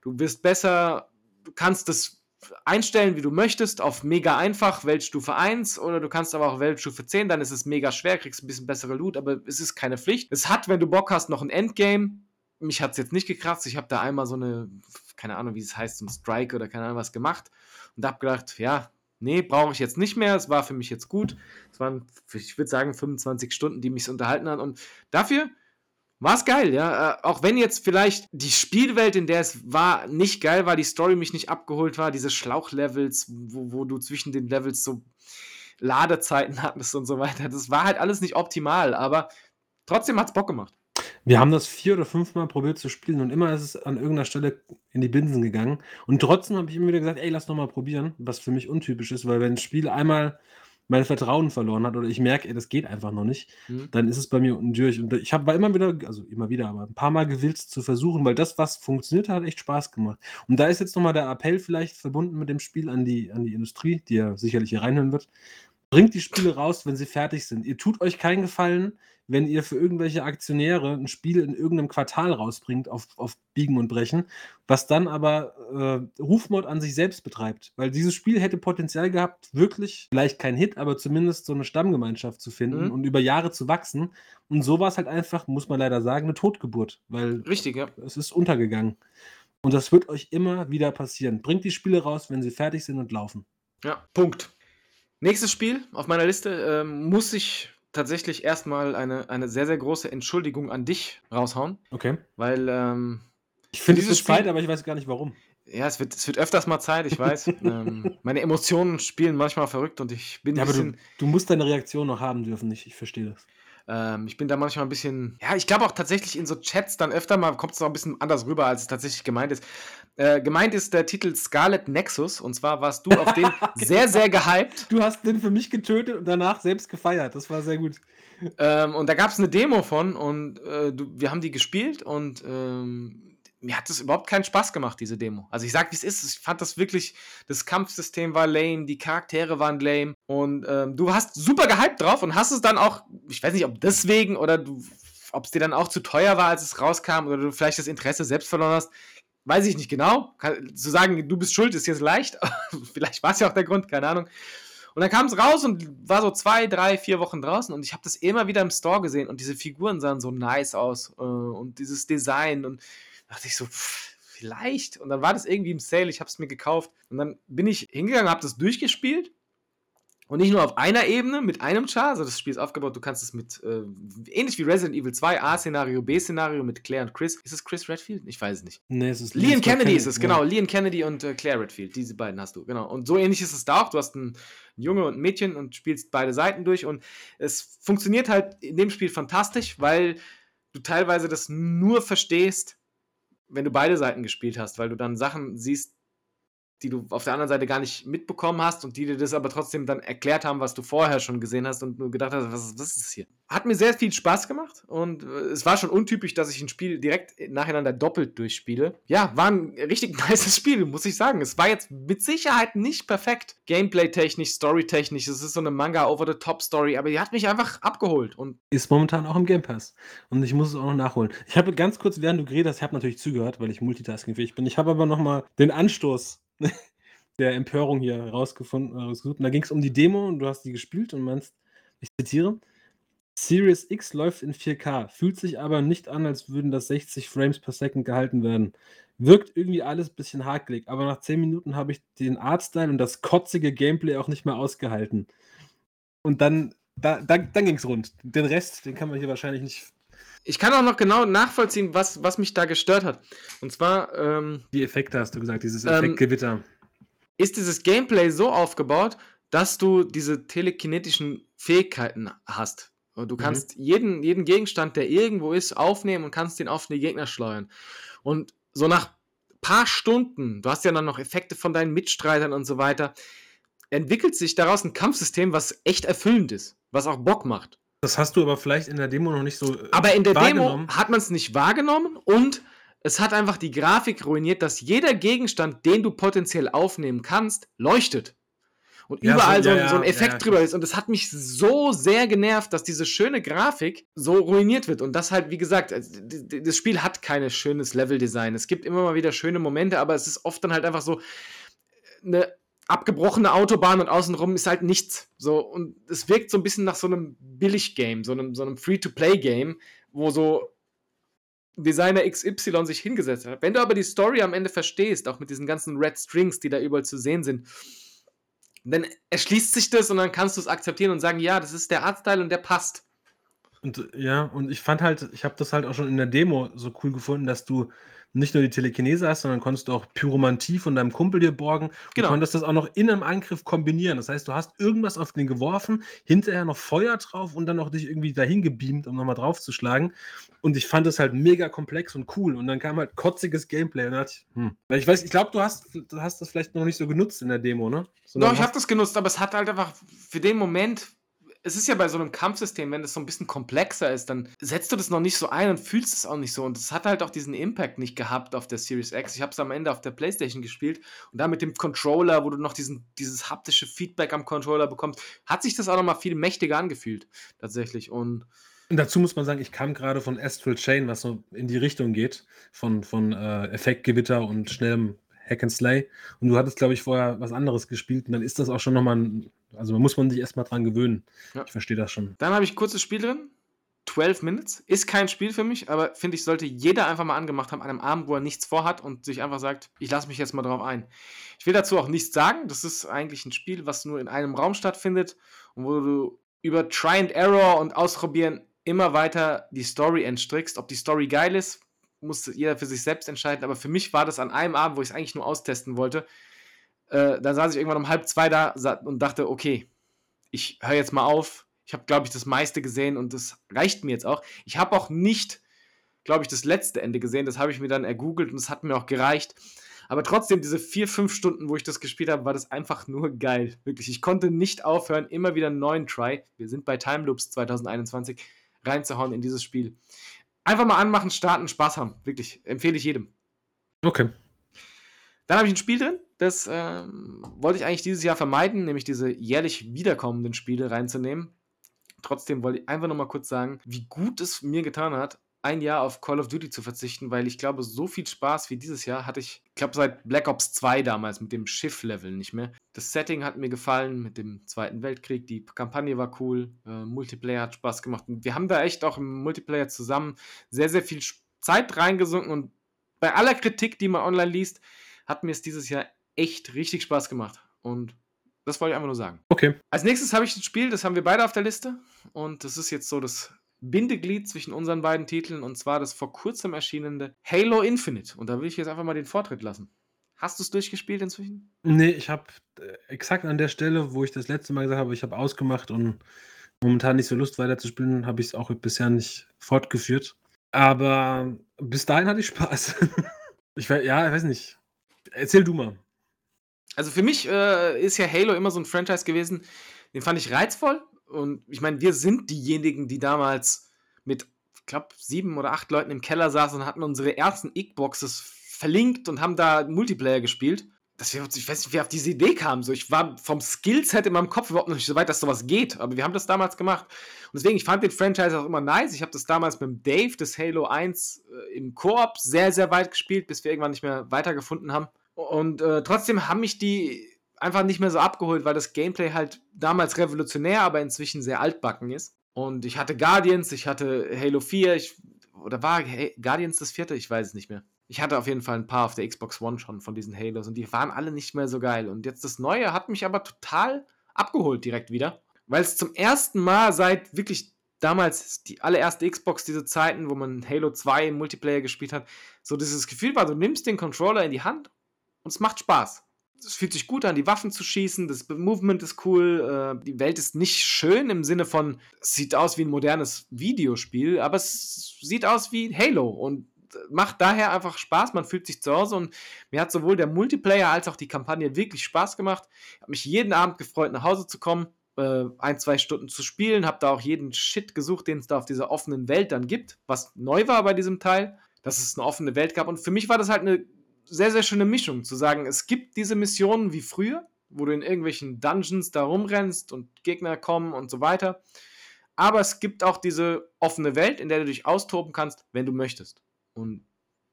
Du wirst besser, du kannst das einstellen, wie du möchtest, auf mega einfach, Weltstufe 1 oder du kannst aber auch Weltstufe 10, dann ist es mega schwer, kriegst ein bisschen bessere Loot, aber es ist keine Pflicht. Es hat, wenn du Bock hast, noch ein Endgame. Mich hat es jetzt nicht gekratzt. Ich habe da einmal so eine, keine Ahnung, wie es heißt, so ein Strike oder keine Ahnung was gemacht und habe gedacht, ja, nee, brauche ich jetzt nicht mehr, es war für mich jetzt gut. Es waren, ich würde sagen, 25 Stunden, die mich unterhalten haben. Und dafür war es geil, ja. Äh, auch wenn jetzt vielleicht die Spielwelt, in der es war, nicht geil war, die Story mich nicht abgeholt war, diese Schlauchlevels, wo, wo du zwischen den Levels so Ladezeiten hattest und so weiter. Das war halt alles nicht optimal, aber trotzdem hat es Bock gemacht. Wir haben das vier oder fünfmal probiert zu spielen und immer ist es an irgendeiner Stelle in die Binsen gegangen. Und trotzdem habe ich immer wieder gesagt, ey, lass noch mal probieren, was für mich untypisch ist, weil wenn ein Spiel einmal mein Vertrauen verloren hat oder ich merke, ey, das geht einfach noch nicht, mhm. dann ist es bei mir unten durch. Und ich habe war immer wieder, also immer wieder, aber ein paar Mal gewillt zu versuchen, weil das, was funktioniert hat, hat echt Spaß gemacht. Und da ist jetzt nochmal der Appell vielleicht verbunden mit dem Spiel an die, an die Industrie, die ja sicherlich hier reinhören wird. Bringt die Spiele raus, wenn sie fertig sind. Ihr tut euch keinen Gefallen, wenn ihr für irgendwelche Aktionäre ein Spiel in irgendeinem Quartal rausbringt auf, auf Biegen und Brechen, was dann aber äh, Rufmord an sich selbst betreibt. Weil dieses Spiel hätte Potenzial gehabt, wirklich, vielleicht kein Hit, aber zumindest so eine Stammgemeinschaft zu finden mhm. und über Jahre zu wachsen. Und so war es halt einfach, muss man leider sagen, eine Totgeburt. Weil Richtig, ja. es ist untergegangen. Und das wird euch immer wieder passieren. Bringt die Spiele raus, wenn sie fertig sind und laufen. Ja, Punkt. Nächstes Spiel auf meiner Liste ähm, muss ich tatsächlich erstmal eine, eine sehr, sehr große Entschuldigung an dich raushauen. Okay. Weil, ähm, Ich finde, es Zeit, aber ich weiß gar nicht warum. Ja, es wird, es wird öfters mal Zeit, ich weiß. ähm, meine Emotionen spielen manchmal verrückt und ich bin ja, ein bisschen. Du, du, musst deine Reaktion noch haben dürfen, ich, ich verstehe das. Ähm, ich bin da manchmal ein bisschen, ja, ich glaube auch tatsächlich in so Chats dann öfter mal kommt es noch ein bisschen anders rüber, als es tatsächlich gemeint ist. Äh, gemeint ist der Titel Scarlet Nexus und zwar warst du auf den sehr, sehr gehypt. Du hast den für mich getötet und danach selbst gefeiert. Das war sehr gut. Ähm, und da gab es eine Demo von und äh, du, wir haben die gespielt und ähm, mir hat das überhaupt keinen Spaß gemacht, diese Demo. Also ich sag, wie es ist, ich fand das wirklich, das Kampfsystem war lame, die Charaktere waren lame und ähm, du hast super gehypt drauf und hast es dann auch, ich weiß nicht, ob deswegen oder du, ob es dir dann auch zu teuer war, als es rauskam oder du vielleicht das Interesse selbst verloren hast, weiß ich nicht genau. zu sagen, du bist schuld, ist jetzt leicht. vielleicht war es ja auch der Grund, keine Ahnung. Und dann kam es raus und war so zwei, drei, vier Wochen draußen und ich habe das immer wieder im Store gesehen und diese Figuren sahen so nice aus äh, und dieses Design und dachte ich so, pff, vielleicht. Und dann war das irgendwie im Sale, ich habe es mir gekauft. Und dann bin ich hingegangen, habe das durchgespielt. Und nicht nur auf einer Ebene mit einem Char, also das Spiel ist aufgebaut, du kannst es mit, äh, ähnlich wie Resident Evil 2, A-Szenario, B-Szenario mit Claire und Chris. Ist es Chris Redfield? Ich weiß es nicht. Nee, es ist Leon Kennedy, Kennedy ist es, genau. Leon Kennedy und äh, Claire Redfield, diese beiden hast du, genau. Und so ähnlich ist es da auch. Du hast einen Junge und ein Mädchen und spielst beide Seiten durch und es funktioniert halt in dem Spiel fantastisch, weil du teilweise das nur verstehst, wenn du beide Seiten gespielt hast, weil du dann Sachen siehst, die du auf der anderen Seite gar nicht mitbekommen hast und die dir das aber trotzdem dann erklärt haben, was du vorher schon gesehen hast und nur gedacht hast, was, was ist das hier? Hat mir sehr viel Spaß gemacht und äh, es war schon untypisch, dass ich ein Spiel direkt nacheinander doppelt durchspiele. Ja, war ein richtig nices Spiel, muss ich sagen. Es war jetzt mit Sicherheit nicht perfekt. Gameplay-technisch, Story-technisch, es ist so eine Manga-over-the-top-Story, aber die hat mich einfach abgeholt. Und ist momentan auch im Game Pass und ich muss es auch noch nachholen. Ich habe ganz kurz, während du geredet hast, ich habe natürlich zugehört, weil ich multitaskingfähig bin. Ich habe aber noch mal den Anstoß der Empörung hier rausgefunden, äh, rausgesucht. Und da ging es um die Demo und du hast die gespielt und meinst, ich zitiere, Series X läuft in 4K, fühlt sich aber nicht an, als würden das 60 Frames per Second gehalten werden. Wirkt irgendwie alles ein bisschen hakelig, aber nach 10 Minuten habe ich den Artstyle und das kotzige Gameplay auch nicht mehr ausgehalten. Und dann, da, da, dann ging es rund. Den Rest, den kann man hier wahrscheinlich nicht. Ich kann auch noch genau nachvollziehen, was, was mich da gestört hat. Und zwar. Ähm, die Effekte hast du gesagt, dieses Effektgewitter. Ähm, ist dieses Gameplay so aufgebaut, dass du diese telekinetischen Fähigkeiten hast. Du mhm. kannst mhm. jeden, jeden Gegenstand, der irgendwo ist, aufnehmen und kannst den auf den Gegner schleudern. Und so nach paar Stunden, du hast ja dann noch Effekte von deinen Mitstreitern und so weiter, entwickelt sich daraus ein Kampfsystem, was echt erfüllend ist, was auch Bock macht. Das hast du aber vielleicht in der Demo noch nicht so. Äh, aber in der Demo hat man es nicht wahrgenommen und es hat einfach die Grafik ruiniert, dass jeder Gegenstand, den du potenziell aufnehmen kannst, leuchtet. Und ja, überall so, ja, so, ein Effekt ja, drüber ist. Und es hat mich so sehr genervt, dass diese schöne Grafik so ruiniert wird. Und das halt, wie gesagt, äh, das Spiel hat kein schönes Leveldesign. Es gibt immer mal wieder schöne Momente, aber es ist oft dann halt einfach so eine abgebrochene Autobahn und außenrum ist halt nichts. So, und es wirkt so ein bisschen nach so einem Billig-Game, so einem, so einem Free-to-Play-Game, wo so Designer XY sich hingesetzt hat. Wenn du aber die Story am Ende verstehst, auch mit diesen ganzen Red Strings, die da überall zu sehen sind, dann erschließt sich das und dann kannst du es akzeptieren und sagen, ja, das ist der Artstyle und der passt. Und ja, und ich fand halt, ich habe das halt auch schon in der Demo so cool gefunden, dass du nicht nur die Telekinese hast, sondern konntest du auch Pyromantie von deinem Kumpel dir borgen und Genau. konntest das auch noch in einem Angriff kombinieren. Das heißt, du hast irgendwas auf den geworfen, hinterher noch Feuer drauf und dann noch dich irgendwie dahin gebeamt, um nochmal draufzuschlagen. Und ich fand das halt mega komplex und cool. Und dann kam halt kotziges Gameplay. Und ich, hm. Weil ich weiß, ich glaube, du hast, hast das vielleicht noch nicht so genutzt in der Demo, ne? Sondern Doch, ich habe das genutzt, aber es hat halt einfach für den Moment. Es ist ja bei so einem Kampfsystem, wenn das so ein bisschen komplexer ist, dann setzt du das noch nicht so ein und fühlst es auch nicht so. Und es hat halt auch diesen Impact nicht gehabt auf der Series X. Ich habe es am Ende auf der PlayStation gespielt und da mit dem Controller, wo du noch diesen, dieses haptische Feedback am Controller bekommst, hat sich das auch noch mal viel mächtiger angefühlt, tatsächlich. Und Und dazu muss man sagen, ich kam gerade von Astral Chain, was so in die Richtung geht, von, von äh, Effektgewitter und schnellem Hack and Slay. Und du hattest, glaube ich, vorher was anderes gespielt und dann ist das auch schon nochmal ein, also da muss man sich erstmal dran gewöhnen. Ja. Ich verstehe das schon. Dann habe ich ein kurzes Spiel drin. 12 Minutes. Ist kein Spiel für mich, aber finde ich, sollte jeder einfach mal angemacht haben an einem Abend, wo er nichts vorhat und sich einfach sagt, ich lasse mich jetzt mal drauf ein. Ich will dazu auch nichts sagen. Das ist eigentlich ein Spiel, was nur in einem Raum stattfindet und wo du über Try and Error und Ausprobieren immer weiter die Story entstrickst. Ob die Story geil ist, muss jeder für sich selbst entscheiden. Aber für mich war das an einem Abend, wo ich es eigentlich nur austesten wollte. Äh, da saß ich irgendwann um halb zwei da und dachte, okay, ich höre jetzt mal auf. Ich habe, glaube ich, das meiste gesehen und das reicht mir jetzt auch. Ich habe auch nicht, glaube ich, das letzte Ende gesehen. Das habe ich mir dann ergoogelt und es hat mir auch gereicht. Aber trotzdem, diese vier, fünf Stunden, wo ich das gespielt habe, war das einfach nur geil. Wirklich. Ich konnte nicht aufhören, immer wieder einen neuen Try. Wir sind bei Time Loops 2021 reinzuhauen in dieses Spiel. Einfach mal anmachen, starten, Spaß haben. Wirklich. Empfehle ich jedem. Okay. Dann habe ich ein Spiel drin, das ähm, wollte ich eigentlich dieses Jahr vermeiden, nämlich diese jährlich wiederkommenden Spiele reinzunehmen. Trotzdem wollte ich einfach noch mal kurz sagen, wie gut es mir getan hat, ein Jahr auf Call of Duty zu verzichten, weil ich glaube, so viel Spaß wie dieses Jahr hatte ich, ich glaube, seit Black Ops 2 damals mit dem Schiff-Level nicht mehr. Das Setting hat mir gefallen mit dem Zweiten Weltkrieg, die Kampagne war cool, äh, Multiplayer hat Spaß gemacht. Und wir haben da echt auch im Multiplayer zusammen sehr, sehr viel Zeit reingesunken und bei aller Kritik, die man online liest, hat mir es dieses Jahr echt richtig Spaß gemacht. Und das wollte ich einfach nur sagen. Okay. Als nächstes habe ich ein Spiel, das haben wir beide auf der Liste. Und das ist jetzt so das Bindeglied zwischen unseren beiden Titeln. Und zwar das vor kurzem erschienene Halo Infinite. Und da will ich jetzt einfach mal den Vortritt lassen. Hast du es durchgespielt inzwischen? Nee, ich habe äh, exakt an der Stelle, wo ich das letzte Mal gesagt habe, ich habe ausgemacht und momentan nicht so Lust weiterzuspielen, habe ich es auch bisher nicht fortgeführt. Aber bis dahin hatte ich Spaß. ich ja, ich weiß nicht. Erzähl du mal. Also für mich äh, ist ja Halo immer so ein Franchise gewesen, den fand ich reizvoll. Und ich meine, wir sind diejenigen, die damals mit, ich glaube, sieben oder acht Leuten im Keller saßen und hatten unsere ersten Xboxes verlinkt und haben da Multiplayer gespielt. Wir, ich weiß nicht, wer auf diese Idee kam. So, ich war vom Skillset in meinem Kopf überhaupt noch nicht so weit, dass sowas geht. Aber wir haben das damals gemacht. Und deswegen, ich fand den Franchise auch immer nice. Ich habe das damals mit dem Dave, das Halo 1 äh, im Koop sehr, sehr weit gespielt, bis wir irgendwann nicht mehr weitergefunden haben. Und äh, trotzdem haben mich die einfach nicht mehr so abgeholt, weil das Gameplay halt damals revolutionär, aber inzwischen sehr altbacken ist. Und ich hatte Guardians, ich hatte Halo 4, ich, oder war Guardians das vierte? Ich weiß es nicht mehr. Ich hatte auf jeden Fall ein paar auf der Xbox One schon von diesen Halos und die waren alle nicht mehr so geil. Und jetzt das Neue hat mich aber total abgeholt direkt wieder, weil es zum ersten Mal seit wirklich damals die allererste Xbox, diese Zeiten, wo man Halo 2 im Multiplayer gespielt hat, so dieses Gefühl war, du nimmst den Controller in die Hand und es macht Spaß. Es fühlt sich gut an, die Waffen zu schießen, das Movement ist cool, äh, die Welt ist nicht schön im Sinne von, es sieht aus wie ein modernes Videospiel, aber es sieht aus wie Halo und macht daher einfach Spaß, man fühlt sich zu Hause und mir hat sowohl der Multiplayer als auch die Kampagne wirklich Spaß gemacht. Ich habe mich jeden Abend gefreut, nach Hause zu kommen, äh, ein, zwei Stunden zu spielen, habe da auch jeden Shit gesucht, den es da auf dieser offenen Welt dann gibt, was neu war bei diesem Teil, dass es eine offene Welt gab und für mich war das halt eine sehr, sehr schöne Mischung, zu sagen, es gibt diese Missionen wie früher, wo du in irgendwelchen Dungeons da rumrennst und Gegner kommen und so weiter. Aber es gibt auch diese offene Welt, in der du dich austoben kannst, wenn du möchtest. Und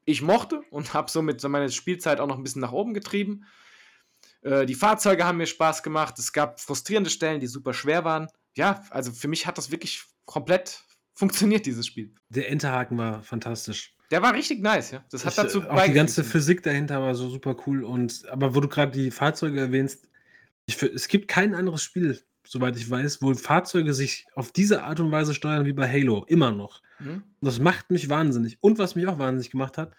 ich mochte und habe somit so meine Spielzeit auch noch ein bisschen nach oben getrieben. Äh, die Fahrzeuge haben mir Spaß gemacht. Es gab frustrierende Stellen, die super schwer waren. Ja, also für mich hat das wirklich komplett funktioniert, dieses Spiel. Der Enterhaken war fantastisch. Der war richtig nice, ja. Das hat Ich, dazu äh, auch die ganze. Physik dahinter war so super cool. Und aber wo du gerade die Fahrzeuge erwähnst, Ich es gibt kein anderes Spiel, soweit ich weiß, wo Fahrzeuge sich auf diese Art und Weise steuern wie bei Halo, immer noch. Mhm. Das macht mich wahnsinnig. Und was mich auch wahnsinnig gemacht hat,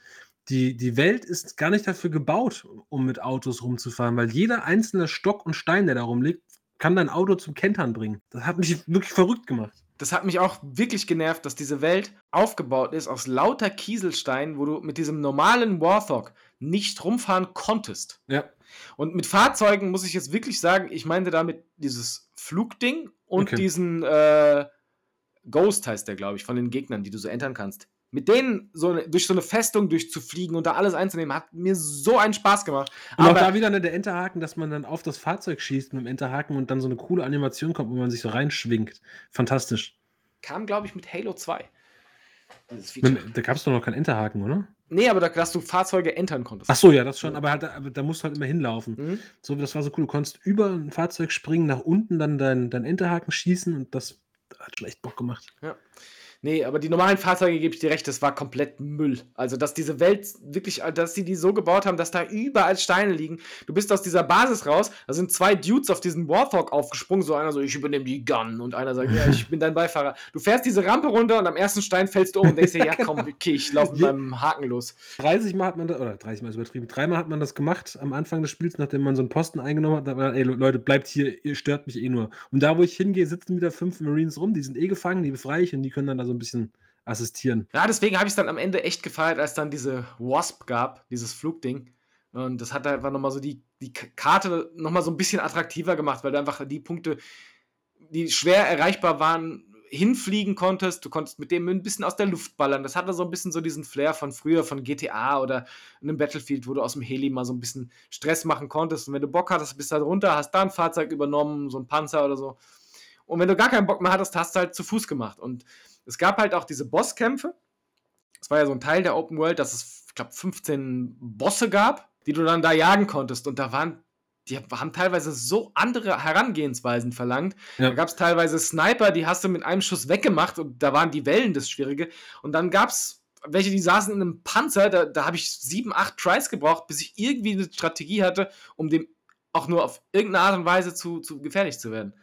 die die Welt ist gar nicht dafür gebaut, um mit Autos rumzufahren, weil jeder einzelne Stock und Stein, der da rumliegt, kann dein Auto zum Kentern bringen. Das hat mich wirklich verrückt gemacht. Das hat mich auch wirklich genervt, dass diese Welt aufgebaut ist aus lauter Kieselsteinen, wo du mit diesem normalen Warthog nicht rumfahren konntest. Ja. Und mit Fahrzeugen muss ich jetzt wirklich sagen, ich meinte damit dieses Flugding und Okay. diesen äh, Ghost heißt der, glaube ich, von den Gegnern, die du so entern kannst. Mit denen so eine, durch so eine Festung durchzufliegen und da alles einzunehmen, hat mir so einen Spaß gemacht. Und auch Aber da wieder ne, der Enterhaken, dass man dann auf das Fahrzeug schießt mit dem Enterhaken und dann so eine coole Animation kommt, wo man sich so reinschwingt. Fantastisch. kam, glaube ich, mit Halo 2. Dieses Feature. Mit, da gab es doch noch keinen Enterhaken, oder? Nee, aber da, dass du Fahrzeuge entern konntest. Ach so, ja, das schon, aber, halt, aber da musst du halt immer hinlaufen. Mhm. So, das war so cool. Du konntest über ein Fahrzeug springen, nach unten dann dein, dein Enterhaken schießen und das hat schon echt Bock gemacht. Nee, aber die normalen Fahrzeuge gebe ich dir recht, das war komplett Müll. Also, dass diese Welt wirklich, dass sie die so gebaut haben, dass da überall Steine liegen. Du bist aus dieser Basis raus, da sind zwei Dudes auf diesen Warthog aufgesprungen, so einer so, ich übernehme die Gun und einer sagt, ja, ich bin dein Beifahrer. Du fährst diese Rampe runter und am ersten Stein fällst du um und denkst dir, ja komm, okay, ich laufe mit meinem Haken los. 30 Mal hat man das, oder 30 Mal ist übertrieben, dreimal hat man das gemacht am Anfang des Spiels, nachdem man so einen Posten eingenommen hat. Da war, ey Le- Leute, bleibt hier, ihr stört mich eh nur. Und da, wo ich hingehe, sitzen wieder fünf Marines rum, die sind eh gefangen, die befreie ich und die können dann da so ein bisschen assistieren. Ja, deswegen habe ich es dann am Ende echt gefeiert, als dann diese Wasp gab, dieses Flugding. Und das hat einfach nochmal so die, die Karte nochmal so ein bisschen attraktiver gemacht, weil du einfach die Punkte, die schwer erreichbar waren, hinfliegen konntest. Du konntest mit dem ein bisschen aus der Luft ballern. Das hatte so ein bisschen so diesen Flair von früher, von GTA oder einem Battlefield, wo du aus dem Heli mal so ein bisschen Stress machen konntest. Und wenn du Bock hattest, bist du da runter, hast da ein Fahrzeug übernommen, so ein Panzer oder so. Und wenn du gar keinen Bock mehr hattest, hast du halt zu Fuß gemacht. Und es gab halt auch diese Bosskämpfe. Es war ja so ein Teil der Open World, dass es, ich glaube, 15 Bosse gab, die du dann da jagen konntest. Und da waren, die haben teilweise so andere Herangehensweisen verlangt. Ja. Da gab es teilweise Sniper, die hast du mit einem Schuss weggemacht und da waren die Wellen das Schwierige. Und dann gab es welche, die saßen in einem Panzer, da, da habe ich sieben, acht Tries gebraucht, bis ich irgendwie eine Strategie hatte, um dem auch nur auf irgendeine Art und Weise zu, zu gefährlich zu werden.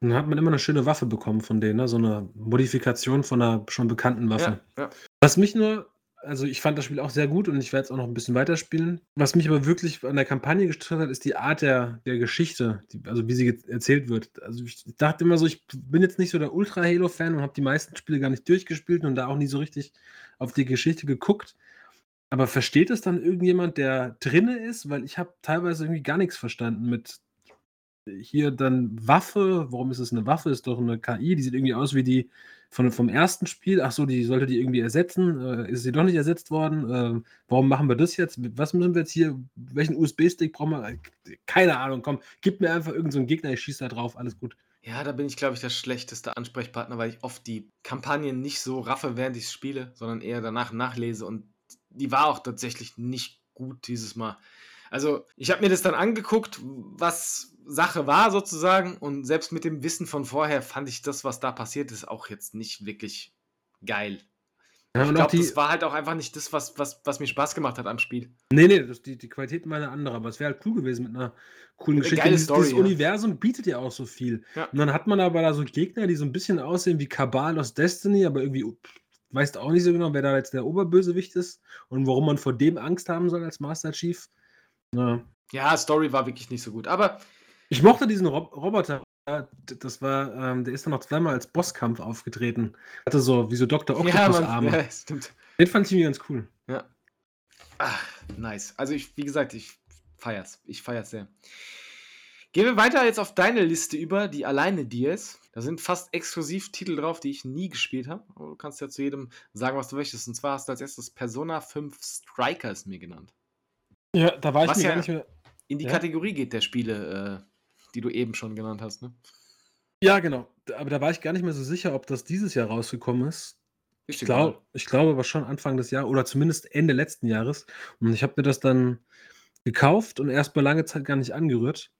Dann hat man immer eine schöne Waffe bekommen von denen, ne? so eine Modifikation von einer schon bekannten Waffe. Ja. Was mich nur, also ich fand das Spiel auch sehr gut und ich werde es auch noch ein bisschen weiterspielen. Was mich aber wirklich an der Kampagne gestört hat, ist die Art der, der Geschichte, die, also wie sie ge- erzählt wird. Also ich dachte immer so, ich bin jetzt nicht so der Ultra-Halo-Fan und habe die meisten Spiele gar nicht durchgespielt und da auch nie so richtig auf die Geschichte geguckt. Aber versteht es dann irgendjemand, der drinne ist? Weil ich habe teilweise irgendwie gar nichts verstanden mit hier dann Waffe. Warum ist es eine Waffe? Ist doch eine KI. Die sieht irgendwie aus wie die von, vom ersten Spiel. Ach so, die sollte die irgendwie ersetzen. Äh, ist sie doch nicht ersetzt worden? Äh, warum machen wir das jetzt? Was müssen wir jetzt hier? Welchen USB-Stick brauchen wir? Äh, Keine Ahnung. Komm, gib mir einfach irgendeinen so einen Gegner. Ich schieße da drauf. Alles gut. Ja, da bin ich, glaube ich, der schlechteste Ansprechpartner, weil ich oft die Kampagnen nicht so raffe, während ich spiele, sondern eher danach nachlese. Und die war auch tatsächlich nicht gut dieses Mal. Also, ich habe mir das dann angeguckt, was Sache war sozusagen. Und selbst mit dem Wissen von vorher fand ich das, was da passiert ist, auch jetzt nicht wirklich geil. Ja, Ich glaube, das war halt auch einfach nicht das, was, was, was mir Spaß gemacht hat am Spiel. Nee, nee, das, die, die Qualität war eine andere, aber es wäre halt cool gewesen mit einer coolen Geschichte. geile Dieses, Story, dieses ja. Universum bietet ja auch so viel. Ja. Und dann hat man aber da so Gegner, die so ein bisschen aussehen wie Kabal aus Destiny, aber irgendwie pff, weißt auch nicht so genau, wer da jetzt der Oberbösewicht ist und warum man vor dem Angst haben soll als Master Chief. Ja. Ja, Story war wirklich nicht so gut. Aber Ich mochte diesen Rob Roboter. ja, Das war, ähm, der ist dann noch zweimal als Bosskampf aufgetreten. Hatte so wie so Dr. ja, Octopus-Arme. man, ja, stimmt. Den fand ich irgendwie ganz cool. Ach, nice. Also ich, wie gesagt, ich feier's. Ich feier's sehr. Gehen wir weiter jetzt auf deine Liste über, die alleine dir ist. Da sind fast exklusiv Titel drauf, die ich nie gespielt habe. Du kannst ja zu jedem sagen, was du möchtest. Und zwar hast du als erstes Persona 5 Strikers mir genannt. Ja, da war ich Was mir ja- gar nicht mehr. In die Ja? Kategorie geht der Spiele, äh, die du eben schon genannt hast, ne? Ja, genau. Aber da war ich gar nicht mehr so sicher, ob das dieses Jahr rausgekommen ist. Ich, glaub, ich glaube aber schon Anfang des Jahres oder zumindest Ende letzten Jahres. Und ich habe mir das dann gekauft und erstmal lange Zeit gar nicht angerührt.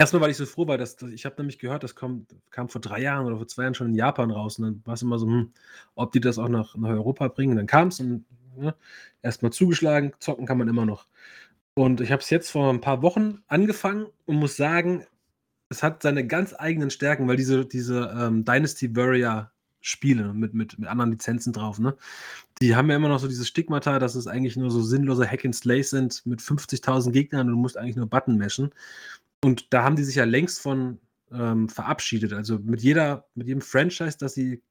Erstmal, weil ich so froh war, dass, dass ich habe nämlich gehört, das kommt, kam vor drei Jahren oder vor zwei Jahren schon in Japan raus. Und dann war es immer so, hm, ob die das auch nach, nach Europa bringen. Und dann kam es und ja, erstmal zugeschlagen, zocken kann man immer noch. Und ich habe es jetzt vor ein paar Wochen angefangen und muss sagen, es hat seine ganz eigenen Stärken, weil diese, diese ähm, Dynasty Warrior Spiele mit, mit, mit anderen Lizenzen drauf, ne? Die haben ja immer noch so dieses Stigmata, dass es eigentlich nur so sinnlose Hack and Slay sind mit 50.000 Gegnern und du musst eigentlich nur Button meshen. Und da haben die sich ja längst von ähm, verabschiedet. Also mit jeder, mit jedem Franchise, das sie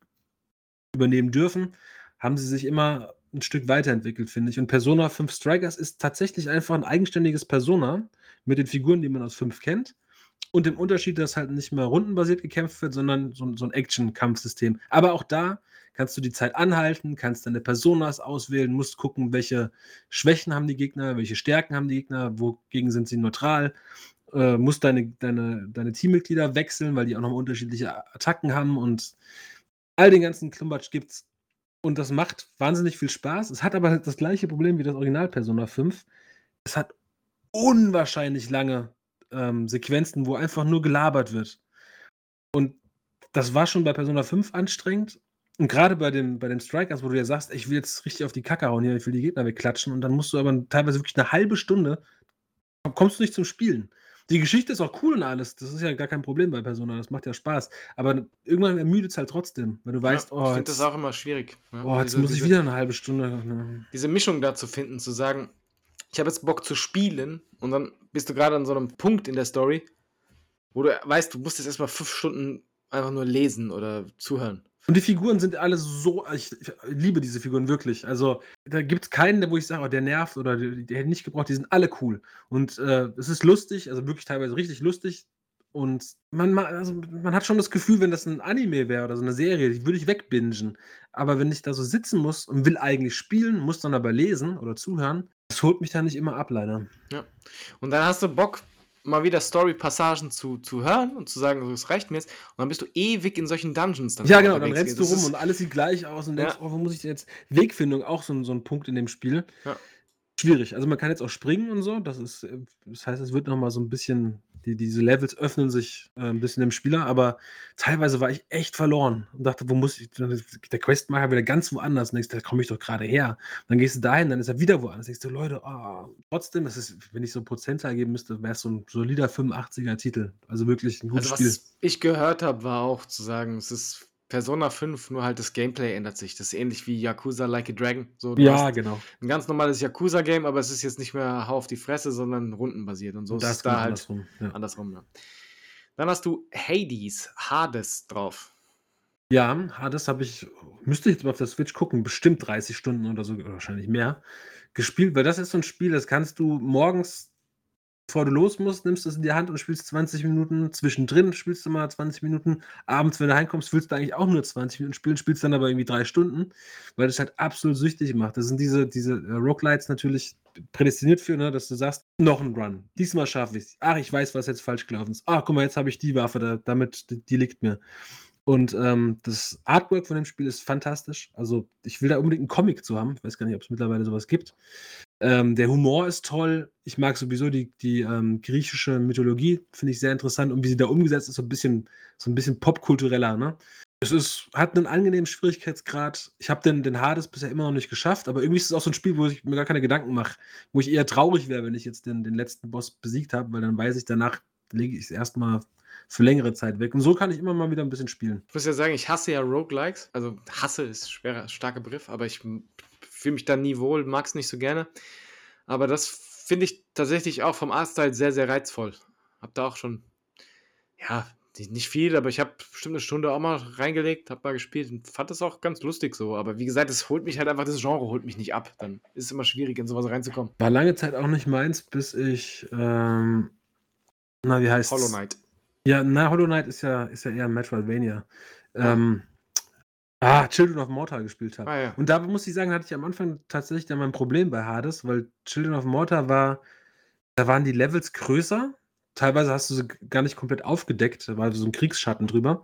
übernehmen dürfen, haben sie sich immer ein Stück weiterentwickelt, finde ich. Und Persona 5 Strikers ist tatsächlich einfach ein eigenständiges Persona mit den Figuren, die man aus 5 kennt. Und dem Unterschied, dass halt nicht mehr rundenbasiert gekämpft wird, sondern so, so ein Action-Kampfsystem. Aber auch da kannst du die Zeit anhalten, kannst deine Personas auswählen, musst gucken, welche Schwächen haben die Gegner, welche Stärken haben die Gegner, wogegen sind sie neutral, äh, musst deine, deine, deine Teammitglieder wechseln, weil die auch nochmal unterschiedliche Attacken haben und all den ganzen Klumbatsch gibt's. Und das macht wahnsinnig viel Spaß. Es hat aber das gleiche Problem wie das Original Persona 5. Es hat unwahrscheinlich lange ähm, Sequenzen, wo einfach nur gelabert wird. Und das war schon bei Persona 5 anstrengend. Und gerade bei den, bei den Strikers, wo du ja sagst, ich will jetzt richtig auf die Kacke hauen hier, ich will die Gegner wegklatschen und dann musst du aber teilweise wirklich eine halbe Stunde, kommst du nicht zum Spielen. Die Geschichte ist auch cool und alles, das ist ja gar kein Problem bei Persona, das macht ja Spaß. Aber irgendwann ermüdet es halt trotzdem, weil du weißt, ja, oh, ich finde das auch immer schwierig. Ja, oh, jetzt diese, muss ich diese, wieder eine halbe Stunde. Ne. diese Mischung da zu finden, zu sagen, ich habe jetzt Bock zu spielen und dann bist du gerade an so einem Punkt in der Story, wo du weißt, du musst jetzt erstmal fünf Stunden einfach nur lesen oder zuhören. Und die Figuren sind alle so, ich, liebe diese Figuren wirklich. Also da gibt es keinen, wo ich sage, oh, der nervt oder der, der hätte nicht gebraucht, die sind alle cool. Und äh, es ist lustig, also wirklich teilweise richtig lustig. Und man, also man hat schon das Gefühl, wenn das ein Anime wäre oder so eine Serie, die würde ich wegbingen. Aber wenn ich da so sitzen muss und will eigentlich spielen, muss dann aber lesen oder zuhören, das holt mich da nicht immer ab, leider. Ja. Und dann hast du Bock, mal wieder Story-Passagen zu, zu hören und zu sagen, es reicht mir jetzt. Und dann bist du ewig in solchen Dungeons. Dann ja, genau, dann rennst du rum und alles sieht gleich aus und denkst, ja. oh, wo muss ich denn jetzt? Wegfindung, auch so, so ein Punkt in dem Spiel. Ja. Schwierig. Also man kann jetzt auch springen und so. Das ist, äh, das heißt, es wird nochmal so ein bisschen die, diese Levels öffnen sich äh, ein bisschen dem Spieler, aber teilweise war ich echt verloren und dachte, wo muss ich, der Questmacher wieder ganz woanders. Und denkst, da komme ich doch gerade her. Und dann gehst du dahin, dann ist er wieder woanders. Denkst du, Leute, oh, trotzdem, das ist, wenn ich so Prozentzahl geben müsste, wäre es so ein solider 85er Titel. Also wirklich ein gutes also, Spiel. Was ich gehört habe, war auch zu sagen, es ist Persona 5, nur halt das Gameplay ändert sich. Das ist ähnlich wie Yakuza Like a Dragon. So, ja, genau. Ein ganz normales Yakuza-Game, aber es ist jetzt nicht mehr Hau auf die Fresse, sondern rundenbasiert. Und so und ist es da halt andersrum. Ja. andersrum ja. Dann hast du Hades, Hades drauf. Ja, Hades habe ich, müsste ich jetzt mal auf der Switch gucken, bestimmt 30 Stunden oder so, wahrscheinlich mehr, gespielt, weil das ist so ein Spiel, das kannst du morgens bevor du los musst, nimmst du es in die Hand und spielst 20 Minuten. Zwischendrin spielst du mal 20 Minuten. Abends, wenn du heimkommst, willst du eigentlich auch nur 20 Minuten spielen, spielst dann aber irgendwie drei Stunden, weil das halt absolut süchtig macht. Das sind diese, diese äh, Roguelites natürlich prädestiniert für, ne, dass du sagst, noch ein Run. Diesmal schaffe ich es. Ach, ich weiß, was jetzt falsch gelaufen ist. Ach, guck mal, jetzt habe ich die Waffe, da, damit, die, die liegt mir. Und ähm, das Artwork von dem Spiel ist fantastisch. Also, ich will da unbedingt einen Comic zu haben. Ich weiß gar nicht, ob es mittlerweile sowas gibt. Ähm, der Humor ist toll. Ich mag sowieso die, die ähm, griechische Mythologie, finde ich sehr interessant. Und wie sie da umgesetzt ist, so ein bisschen, so ein bisschen popkultureller. Ne? Es ist, hat einen angenehmen Schwierigkeitsgrad. Ich habe den, den Hades bisher immer noch nicht geschafft, aber irgendwie ist es auch so ein Spiel, wo ich mir gar keine Gedanken mache. Wo ich eher traurig wäre, wenn ich jetzt den, den letzten Boss besiegt habe, weil dann weiß ich, danach lege ich es erstmal für längere Zeit weg. Und so kann ich immer mal wieder ein bisschen spielen. Ich muss ja sagen, ich hasse ja Roguelikes. Also hasse ist schwerer, starker Begriff, aber ich fühle mich da nie wohl, mag es nicht so gerne. Aber das finde ich tatsächlich auch vom Artstyle sehr, sehr reizvoll. Hab da auch schon, ja, nicht viel, aber ich habe bestimmt eine Stunde auch mal reingelegt, habe mal gespielt und fand das auch ganz lustig so. Aber wie gesagt, es holt mich halt einfach, das Genre holt mich nicht ab. Dann ist es immer schwierig, in sowas reinzukommen. War lange Zeit auch nicht meins, bis ich, ähm, na, wie heißt Hollow Knight. Ja, na, Hollow Knight ist ja, ist ja eher Metroidvania. Ja. Ähm, Ah, Children of Mortar gespielt habe. Ah, ja. Und da muss ich sagen, hatte ich am Anfang tatsächlich dann mein Problem bei Hades, weil Children of Mortar war da waren die Levels größer. Teilweise hast du sie gar nicht komplett aufgedeckt, da war so ein Kriegsschatten drüber.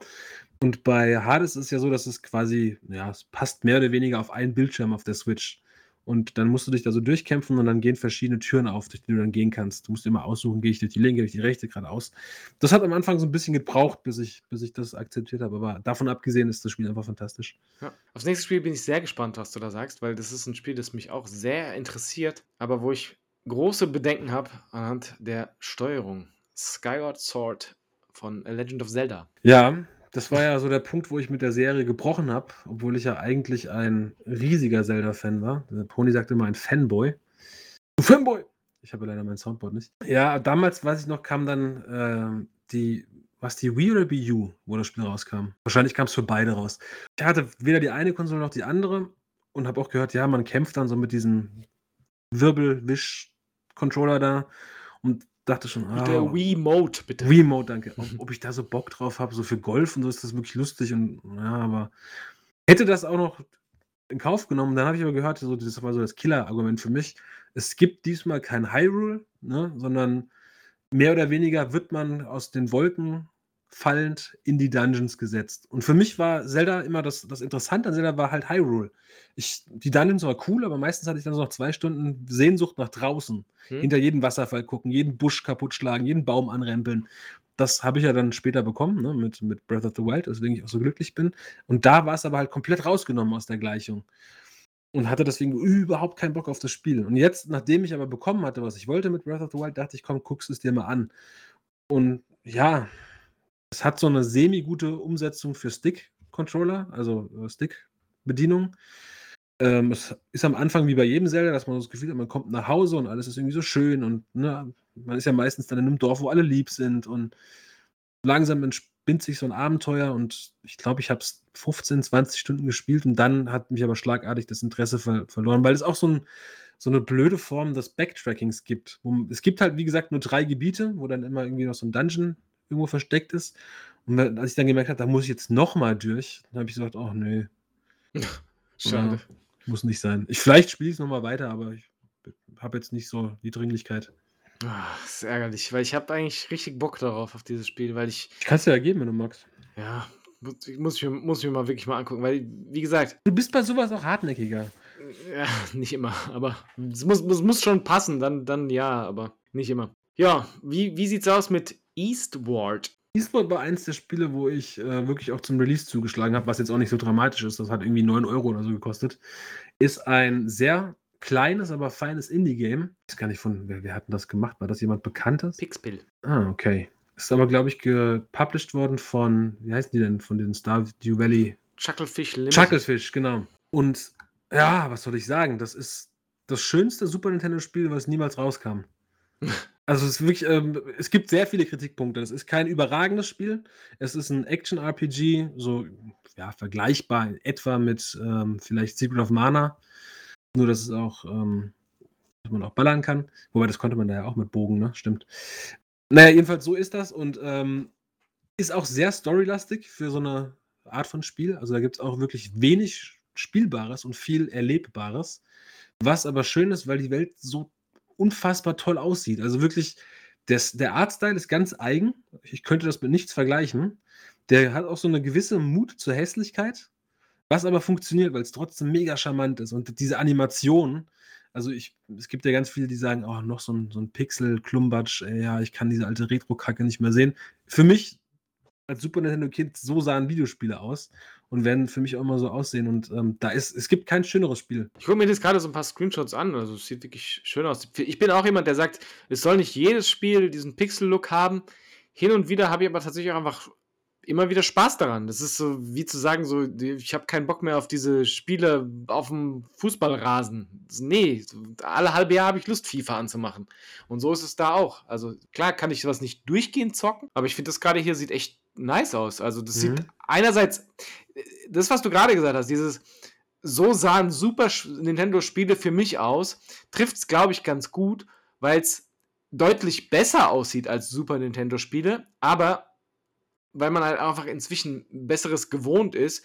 Und bei Hades ist es ja so, dass es quasi, ja, es passt mehr oder weniger auf einen Bildschirm auf der Switch. Und dann musst du dich da so durchkämpfen und dann gehen verschiedene Türen auf, durch die du dann gehen kannst. Du musst immer aussuchen, gehe ich durch die linke, durch die rechte, geradeaus. Das hat am Anfang so ein bisschen gebraucht, bis ich, bis ich das akzeptiert habe. Aber davon abgesehen ist das Spiel einfach fantastisch. Ja. Aufs nächste Spiel bin ich sehr gespannt, was du da sagst, weil das ist ein Spiel, das mich auch sehr interessiert, aber wo ich große Bedenken habe anhand der Steuerung. Skyward Sword von A Legend of Zelda. Ja, das war ja so der Punkt, wo ich mit der Serie gebrochen habe, obwohl ich ja eigentlich ein riesiger Zelda-Fan war. Der Pony sagte immer ein Fanboy. Du Fanboy! Ich habe leider mein Soundboard nicht. Ja, damals, weiß ich noch, kam dann äh, die, was die Wii oder Wii U, wo das Spiel rauskam. Wahrscheinlich kam es für beide raus. Ich hatte weder die eine Konsole noch die andere und habe auch gehört, ja, man kämpft dann so mit diesem Wirbelwisch-Controller da und dachte schon, Mit der ah, Wii Mode, bitte. Wii Mode, danke. Ob, ob ich da so Bock drauf habe, so für Golf und so ist das wirklich lustig und ja, aber hätte das auch noch in Kauf genommen, dann habe ich aber gehört, so, das war so das Killer-Argument für mich. Es gibt diesmal kein Hyrule, ne, sondern mehr oder weniger wird man aus den Wolken fallend in die Dungeons gesetzt. Und für mich war Zelda immer das, das Interessante an Zelda war halt Hyrule. Ich, die Dungeons waren cool, aber meistens hatte ich dann so noch zwei Stunden Sehnsucht nach draußen. Hm? Hinter jedem Wasserfall gucken, jeden Busch kaputt schlagen, jeden Baum anrempeln. Das habe ich ja dann später bekommen, ne, mit, mit Breath of the Wild, weswegen ich auch so glücklich bin. Und da war es aber halt komplett rausgenommen aus der Gleichung. Und hatte deswegen überhaupt keinen Bock auf das Spiel. Und jetzt, nachdem ich aber bekommen hatte, was ich wollte mit Breath of the Wild, dachte ich, komm, guckst es dir mal an. Und ja, es hat so eine semi-gute Umsetzung für Stick-Controller, also äh, Stick-Bedienung. Ähm, es ist am Anfang wie bei jedem Zelda, dass man das Gefühl hat, man kommt nach Hause und alles ist irgendwie so schön und ne, man ist ja meistens dann in einem Dorf, wo alle lieb sind und langsam entspinnt sich so ein Abenteuer und ich glaube, ich habe es 15, 20 Stunden gespielt und dann hat mich aber schlagartig das Interesse ver verloren, weil es auch so, ein, so eine blöde Form des Backtrackings gibt. Es gibt halt, wie gesagt, nur drei Gebiete, wo dann immer irgendwie noch so ein Dungeon irgendwo versteckt ist. Und als ich dann gemerkt habe, da muss ich jetzt nochmal durch, dann habe ich gesagt, oh nö. Schade. Ja, muss nicht sein. Ich, vielleicht spiele ich es nochmal weiter, aber ich habe jetzt nicht so die Dringlichkeit. Ah, das ist ärgerlich, weil ich habe eigentlich richtig Bock darauf, auf dieses Spiel, weil ich, Ich kann es dir ja geben, wenn du magst. ja, muss, ich- muss, ich, mir- mal wirklich mal angucken, weil, wie gesagt, Du bist bei sowas auch hartnäckiger. ja, nicht immer, aber es muss, muss, muss schon passen, dann, dann ja, aber nicht immer. Ja, wie, wie sieht's aus mit Eastward? Eastward war eins der Spiele, wo ich äh, wirklich auch zum Release zugeschlagen habe, was jetzt auch nicht so dramatisch ist. Das hat irgendwie 9 Euro oder so gekostet. Ist ein sehr kleines, aber feines Indie-Game. Ich weiß gar nicht von, wer, wer hat denn das gemacht? War das jemand Bekanntes? Pixpill. Ah, okay. Ist aber, glaube ich, gepublished worden von, wie heißen die denn, von den Stardew Valley Chucklefish Limited. Chucklefish, genau. Und ja, was soll ich sagen? Das ist das schönste Super Nintendo-Spiel, was niemals rauskam. Also es ist wirklich, ähm, es gibt sehr viele Kritikpunkte. Es ist kein überragendes Spiel. Es ist ein Action-RPG, so ja, vergleichbar in etwa mit ähm, vielleicht Secret of Mana. Nur, dass es auch, ähm, dass man auch ballern kann. Wobei, das konnte man da ja auch mit Bogen, ne? Stimmt. Naja, jedenfalls so ist das und ähm, ist auch sehr storylastig für so eine Art von Spiel. Also da gibt es auch wirklich wenig Spielbares und viel Erlebbares. Was aber schön ist, weil die Welt so unfassbar toll aussieht. Also wirklich, das, der Artstyle ist ganz eigen. Ich könnte das mit nichts vergleichen. Der hat auch so eine gewisse Mut zur Hässlichkeit, was aber funktioniert, weil es trotzdem mega charmant ist. Und diese Animation, also ich, es gibt ja ganz viele, die sagen, oh, noch so ein, so ein Pixel-Klumbatsch, ja, ich kann diese alte Retro-Kacke nicht mehr sehen. Für mich als Super Nintendo-Kind, so sahen Videospiele aus und werden für mich auch immer so aussehen. Und ähm, da ist, es gibt kein schöneres Spiel. Ich gucke mir jetzt gerade so ein paar Screenshots an. Also es sieht wirklich schön aus. Ich bin auch jemand, der sagt, es soll nicht jedes Spiel diesen Pixel-Look haben. Hin und wieder habe ich aber tatsächlich auch einfach immer wieder Spaß daran. Das ist so wie zu sagen, so, ich habe keinen Bock mehr auf diese Spiele auf dem Fußballrasen. Nee, alle halbe Jahr habe ich Lust, FIFA anzumachen. Und so ist es da auch. Also klar kann ich sowas nicht durchgehend zocken, aber ich finde das gerade hier sieht echt nice aus. Also das Mhm. sieht einerseits, das, was du gerade gesagt hast, dieses so sahen Super Nintendo-Spiele für mich aus, trifft es, glaube ich, ganz gut, weil es deutlich besser aussieht als Super Nintendo-Spiele, aber weil man halt einfach inzwischen Besseres gewohnt ist,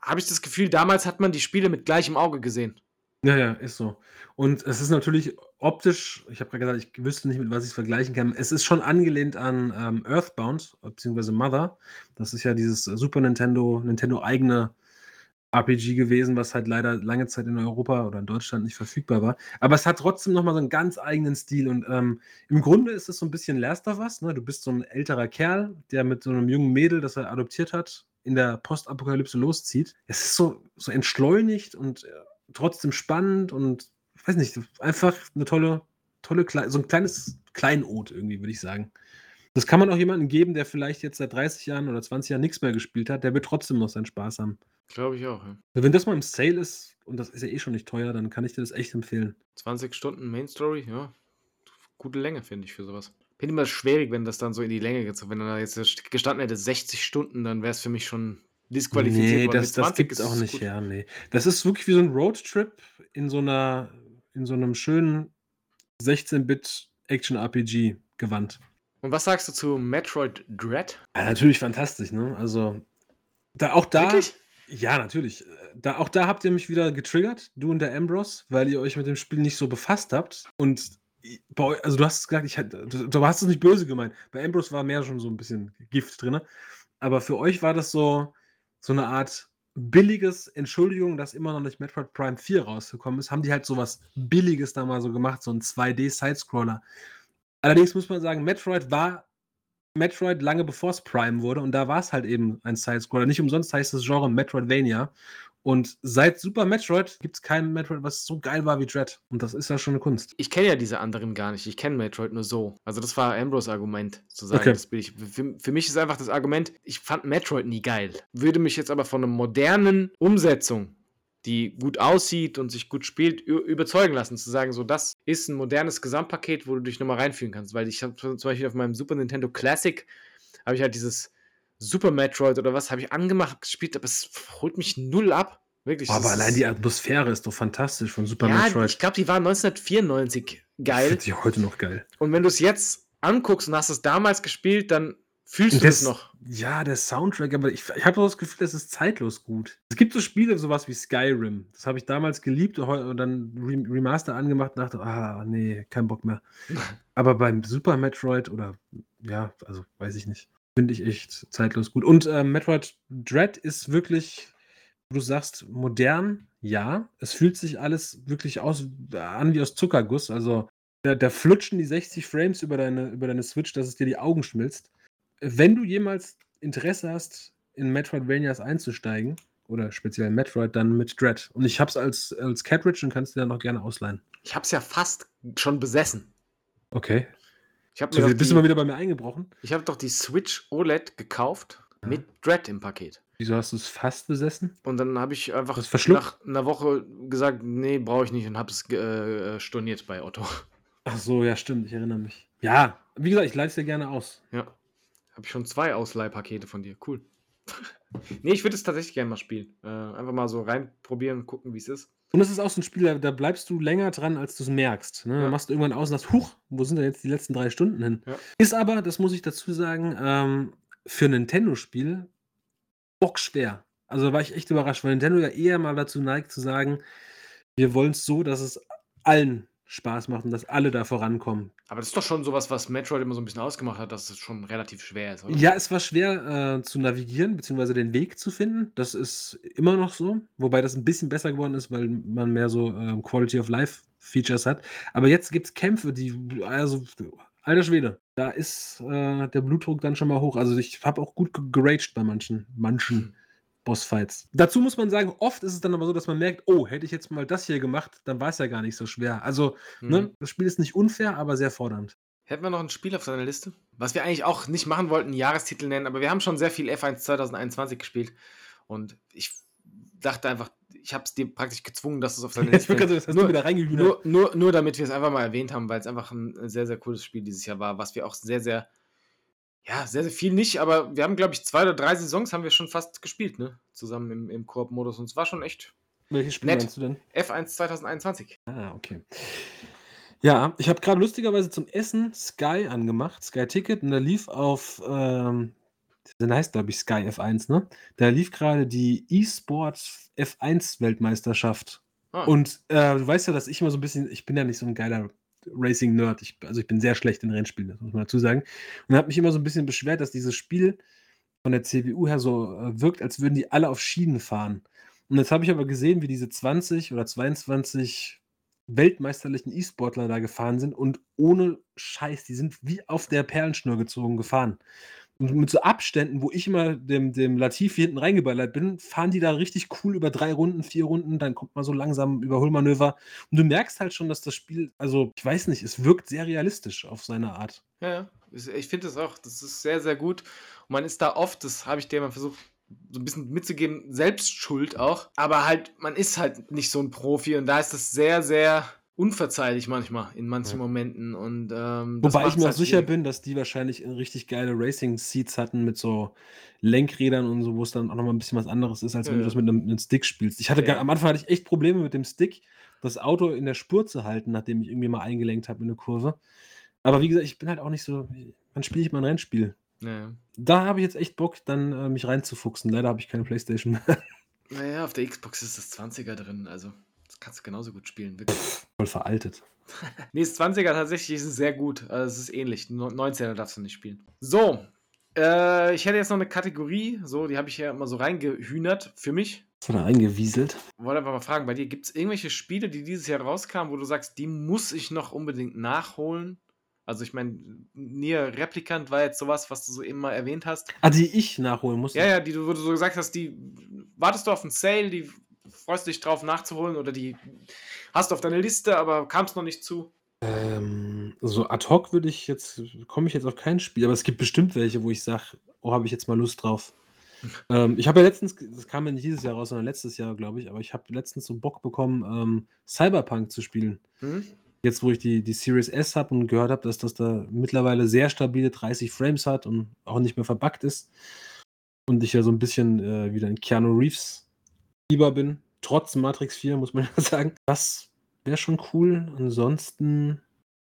habe ich das Gefühl, damals hat man die Spiele mit gleichem Auge gesehen. Ja, ja, ist so. Und es ist natürlich optisch, ich habe gerade gesagt, ich wüsste nicht, mit was ich es vergleichen kann. Es ist schon angelehnt an ähm, Earthbound, beziehungsweise Mother. Das ist ja dieses Super Nintendo, Nintendo-eigene RPG gewesen, was halt leider lange Zeit in Europa oder in Deutschland nicht verfügbar war. Aber es hat trotzdem nochmal so einen ganz eigenen Stil. Und ähm, im Grunde ist es so ein bisschen Last of Us. Ne? Du bist so ein älterer Kerl, der mit so einem jungen Mädel, das er adoptiert hat, in der Postapokalypse loszieht. Es ist so, so entschleunigt und äh, trotzdem spannend und ich weiß nicht, einfach eine tolle tolle, so ein kleines Kleinod irgendwie, würde ich sagen. Das kann man auch jemandem geben, der vielleicht jetzt seit 30 Jahren oder 20 Jahren nichts mehr gespielt hat, der wird trotzdem noch seinen Spaß haben. Glaube ich auch, ja. Wenn das mal im Sale ist, und das ist ja eh schon nicht teuer, dann kann ich dir das echt empfehlen. 20 Stunden Main Story, ja. Gute Länge, finde ich, für sowas. Bin immer schwierig, wenn das dann so in die Länge geht. Wenn er da jetzt gestanden hätte, 60 Stunden, dann wäre es für mich schon disqualifiziert Nee, worden. das, das gibt es auch nicht, gut. ja, nee. Das ist wirklich wie so ein Roadtrip in so einer, in so einem schönen 16-Bit Action-RPG-Gewand. Und was sagst du zu Metroid Dread? Ja, natürlich fantastisch, ne? Also, da, auch da. Wirklich? Ja, natürlich. Da, auch da habt ihr mich wieder getriggert, du und der Ambrose, weil ihr euch mit dem Spiel nicht so befasst habt. Und bei euch, also du hast es gesagt, ich, du, du hast es nicht böse gemeint. Bei Ambrose war mehr schon so ein bisschen Gift drin. Aber für euch war das so, so eine Art billiges Entschuldigung, dass immer noch nicht Metroid Prime 4 rausgekommen ist. Haben die halt so was Billiges da mal so gemacht, so ein 2D-Sidescroller. Allerdings muss man sagen, Metroid war Metroid lange bevor es Prime wurde und da war es halt eben ein Sidescroller. Nicht umsonst heißt das Genre Metroidvania. Und seit Super Metroid gibt es kein Metroid, was so geil war wie Dread. Und das ist ja schon eine Kunst. Ich kenne ja diese anderen gar nicht. Ich kenne Metroid nur so. Also das war Ambrose Argument, zu sagen, Okay. das bin ich. Für, für mich ist einfach das Argument, ich fand Metroid nie geil. Würde mich jetzt aber von einer modernen Umsetzung, die gut aussieht und sich gut spielt, überzeugen lassen, zu sagen, so das ist ein modernes Gesamtpaket, wo du dich nochmal reinführen kannst. Weil ich habe zum Beispiel auf meinem Super Nintendo Classic, habe ich halt dieses Super Metroid oder was, habe ich angemacht, gespielt, aber es holt mich null ab. Wirklich. Aber allein die Atmosphäre ist doch fantastisch von Super ja, Metroid. ich glaube, die war 1994 geil. Ich heute noch geil. Und wenn du es jetzt anguckst und hast es damals gespielt, dann fühlst du es das- noch. Ja, der Soundtrack, aber ich, ich habe das Gefühl, das ist zeitlos gut. Es gibt so Spiele, sowas wie Skyrim. Das habe ich damals geliebt und dann Re- Remaster angemacht und dachte, ah, nee, kein Bock mehr. aber beim Super Metroid oder, ja, also weiß ich nicht, finde ich echt zeitlos gut. Und äh, Metroid Dread ist wirklich, wo du sagst, modern, ja. Es fühlt sich alles wirklich aus, an wie aus Zuckerguss. Also da, da flutschen die 60 Frames über deine, über deine Switch, dass es dir die Augen schmilzt wenn du jemals Interesse hast, in Metroidvanias einzusteigen, oder speziell Metroid, dann mit Dread. Und ich hab's als, als Cartridge und kannst dir dann noch gerne ausleihen. Ich habe es ja fast schon besessen. Okay. Ich habe So, mir bist du mal die, wieder bei mir eingebrochen? ich hab doch die Switch OLED gekauft mit Dread im Paket. Wieso hast du es fast besessen? Und dann habe ich einfach nach einer Woche gesagt, nee, brauche ich nicht und habe es äh, storniert bei Otto. Ach so, ja, stimmt, ich erinnere mich. Ja, wie gesagt, ich leite es dir gerne aus. Ja. Habe ich schon zwei Ausleihpakete von dir. Cool. nee, ich würde es tatsächlich gerne mal spielen. Äh, einfach mal so reinprobieren, gucken, wie es ist. Und es ist auch so ein Spiel, da, da bleibst du länger dran, als du es merkst. Ne? Ja. Dann machst du irgendwann aus und sagst, huch, wo sind denn jetzt die letzten drei Stunden hin? Ja. Ist aber, das muss ich dazu sagen, ähm, für ein Nintendo-Spiel bockschwer. Also da war ich echt überrascht, weil Nintendo ja eher mal dazu neigt zu sagen, wir wollen es so, dass es allen Spaß macht und dass alle da vorankommen. Aber das ist doch schon sowas, was Metroid immer so ein bisschen ausgemacht hat, dass es schon relativ schwer ist, oder? Ja, es war schwer äh, zu navigieren, beziehungsweise den Weg zu finden. Das ist immer noch so, wobei das ein bisschen besser geworden ist, weil man mehr so ähm, Quality of Life Features hat. Aber jetzt gibt es Kämpfe, die, also, alter Schwede, da ist äh, der Blutdruck dann schon mal hoch. Also ich habe auch gut ge- geraged bei manchen, manchen Bossfights. Dazu muss man sagen, oft ist es dann aber so, dass man merkt, oh, hätte ich jetzt mal das hier gemacht, dann war es ja gar nicht so schwer. Also, Mhm. ne, das Spiel ist nicht unfair, aber sehr fordernd. Hätten wir noch ein Spiel auf seiner Liste? Was wir eigentlich auch nicht machen wollten, einen Jahrestitel nennen, aber wir haben schon sehr viel F1 2021 gespielt. Und ich dachte einfach, ich habe es dir praktisch gezwungen, dass es auf seine Liste das hast du nur, wieder nur, nur, nur damit wir es einfach mal erwähnt haben, weil es einfach ein sehr, sehr cooles Spiel dieses Jahr war, was wir auch sehr, sehr, ja, sehr, sehr viel nicht, aber wir haben, glaube ich, zwei oder drei Saisons haben wir schon fast gespielt, ne? Zusammen im, im Koop-Modus. Und es war schon echt Welches Spiel nett. meinst du denn? F1 2021. Ah, okay. Ja, ich habe gerade lustigerweise zum Essen Sky angemacht, Sky Ticket, und da lief auf, ähm, dann heißt glaube ich Sky F1, ne? Da lief gerade die E-Sport F1 Weltmeisterschaft. Ah, Und äh, du weißt ja, dass ich immer so ein bisschen, ich bin ja nicht so ein geiler Racing-Nerd, ich, also ich bin sehr schlecht in Rennspielen, das muss man dazu sagen. Und habe mich immer so ein bisschen beschwert, dass dieses Spiel von der CPU her so äh, wirkt, als würden die alle auf Schienen fahren. Und jetzt habe ich aber gesehen, wie diese 20 oder 22 weltmeisterlichen E-Sportler da gefahren sind und ohne Scheiß, die sind wie auf der Perlenschnur gezogen gefahren. Und mit so Abständen, wo ich immer dem dem Latifi hinten reingeballert bin, fahren die da richtig cool über 3 Runden, 4 Runden, dann kommt man so langsam Überholmanöver. Und du merkst halt schon, dass das Spiel also, ich weiß nicht, es wirkt sehr realistisch auf seine Art. Ja, ja. Ich finde das auch, das ist sehr, sehr gut. Und man ist da oft, das habe ich dir mal versucht, so ein bisschen mitzugeben, selbst schuld auch. Aber halt, man ist halt nicht so ein Profi und da ist das sehr, sehr unverzeihlich manchmal in manchen Ja. Momenten. Und, ähm, Wobei ich mir auch halt sicher bin, dass die wahrscheinlich richtig geile Racing-Seats hatten mit so Lenkrädern und so, wo es dann auch noch mal 'n bisschen was anderes ist, als Ja, wenn du das mit 'nem mit 'nem Stick spielst. Ich hatte Ja, ga ja. am Anfang hatte ich echt Probleme mit dem Stick, das Auto in der Spur zu halten, nachdem ich irgendwie mal eingelenkt habe in 'ne Kurve. Aber wie gesagt, ich bin halt auch nicht so wann spiele ich mal 'n Rennspiel? Da habe ich jetzt echt Bock, dann, äh, mich reinzufuchsen. Leider habe ich keine Playstation mehr. Na ja, auf der Xbox ist das 20er drin, also das kannst du genauso gut spielen, wirklich. Voll veraltet. Ne, das 20er tatsächlich ist es sehr gut. Also, es ist ähnlich. No 19er darfst du nicht spielen. So, äh, ich hätte jetzt noch 'ne Kategorie, so, die habe ich ja immer so reingehühnert für mich. Du da reingewieselt? Wollte einfach mal fragen, bei dir gibt's irgendwelche Spiele, die dieses Jahr rauskamen, wo du sagst, die muss ich noch unbedingt nachholen? Also, ich meine, Nier Replicant war jetzt so was, du so eben mal erwähnt hast. Ah, die ich nachholen musste? Ja, ja, die du wo du so gesagt hast, die wartest du auf 'n Sale, die freust dich drauf nachzuholen oder die hast auf deiner Liste, aber kam's noch nicht zu? Ähm, so ad hoc würde ich jetzt komme ich jetzt auf kein Spiel, aber es gibt bestimmt welche, wo ich sage: „Oh, habe ich jetzt mal Lust drauf.“ Ähm, ich habe ja letztens das kam ja nicht dieses Jahr raus, sondern letztes Jahr, glaube ich, aber ich habe letztens so Bock bekommen, ähm, Cyberpunk zu spielen. Mhm. Jetzt, wo ich die die Series S habe und gehört habe, dass das da mittlerweile sehr stabile 30 Frames hat und auch nicht mehr verbuggt ist. Und ich ja so 'n bisschen, äh, wieder in Keanu Reeves Fieber bin, trotz Matrix 4, muss man ja sagen. Das wäre schon cool. Ansonsten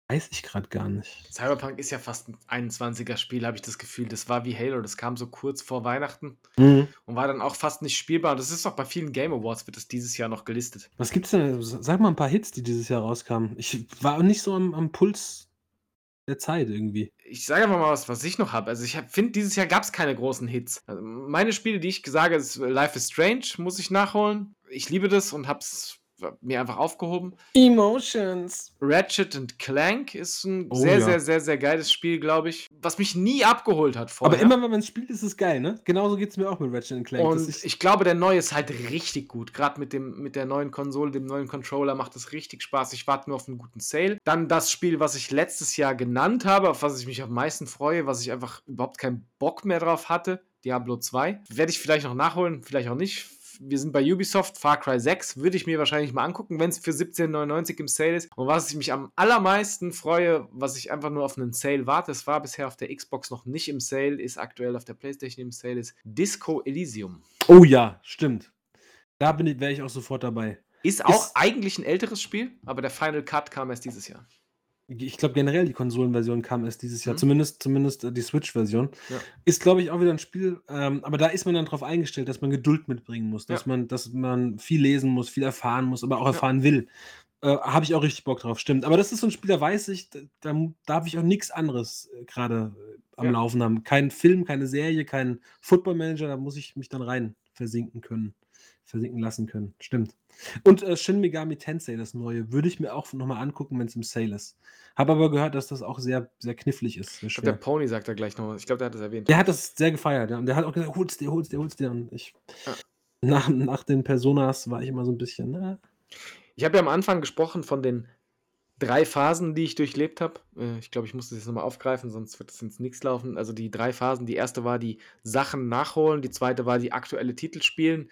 weiß ich grad gar nicht. Cyberpunk ist ja fast 'n 21er Spiel, habe ich das Gefühl. Das war wie Halo, das kam so kurz vor Weihnachten Mhm. und war dann auch fast nicht spielbar. Und das ist auch bei vielen Game Awards wird das dieses Jahr noch gelistet. Was gibt's denn? S sag mal 'n paar Hits, die dieses Jahr rauskamen. Ich war auch nicht so am am Puls der Zeit irgendwie. Ich sage einfach mal was, was ich noch habe. Also, ich finde, dieses Jahr gab's keine großen Hits. Also, meine Spiele, die ich sage, ist Life is Strange, muss ich nachholen. Ich liebe das und habe es mir einfach aufgehoben. Emotions. Ratchet& Clank ist 'n Oh sehr, ja. sehr, sehr, sehr geiles Spiel, glaube ich, was mich nie abgeholt hat vorher. Aber immer, wenn man's spielt, ist es geil, ne? Genauso geht's mir auch mit Ratchet& Clank. dass Und ich ich glaube, der neue ist halt richtig gut. Grad mit dem mit der neuen Konsole, dem neuen Controller macht es richtig Spaß. Ich warte nur auf 'n guten Sale. Dann das Spiel, was ich letztes Jahr genannt habe, auf was ich mich am meisten freue, was ich einfach überhaupt keinen Bock mehr drauf hatte, Diablo 2. Werde ich vielleicht noch nachholen, vielleicht auch nicht. Wir sind bei Ubisoft, Far Cry 6 würde ich mir wahrscheinlich mal angucken, wenn's für 17,99 im Sale ist. Und was ich mich am allermeisten freue, was ich einfach nur auf 'nen Sale warte, es war bisher auf der Xbox noch nicht im Sale, ist aktuell auf der PlayStation im Sale, ist Disco Elysium. Oh ja, stimmt. Da wäre ich auch sofort dabei. Ist auch Ist eigentlich 'n älteres Spiel, aber der Final Cut kam erst dieses Jahr. Ich glaube generell, die Konsolenversion kam erst dieses Jahr, Mhm. zumindest zumindest, äh, die Switch-Version. Ja. Ist, glaube ich, auch wieder 'n Spiel, ähm aber da ist man dann drauf eingestellt, dass man Geduld mitbringen muss, dass Ja. man dass man viel lesen muss, viel erfahren muss, aber auch Ja. erfahren will. Äh, habe ich auch richtig Bock drauf, stimmt. Aber das ist so 'n Spiel, da weiß ich, da m darf ich auch nix anderes, äh, grade, äh, am Ja. Laufen haben. Kein Film, keine Serie, kein Football Manager, da muss ich mich dann rein versinken können versinken lassen können. Stimmt. Und, äh, Shin Megami Tensei, das Neue, würde ich mir auch noch mal angucken, wenn's im Sale ist. Habe aber gehört, dass das auch sehr, sehr knifflig ist, sehr Ich glaube, der. Pony sagt da gleich noch was. Ich glaube, der hat das erwähnt. Der hat das sehr gefeiert, ja. Und der hat auch gesagt: „Hol's dir, hol's dir, hol's dir.“ Und ich Ja. nach nach den Personas war ich immer so 'n bisschen, ne? Ich habe ja am Anfang gesprochen von den 3 Phasen, die ich durchlebt habe. Äh, ich glaube, ich muss das jetzt noch mal aufgreifen, sonst wird das ins Nix laufen. Also, die 3 Phasen. Die 1. war die Sachen nachholen, die 2. war die aktuelle Titel spielen,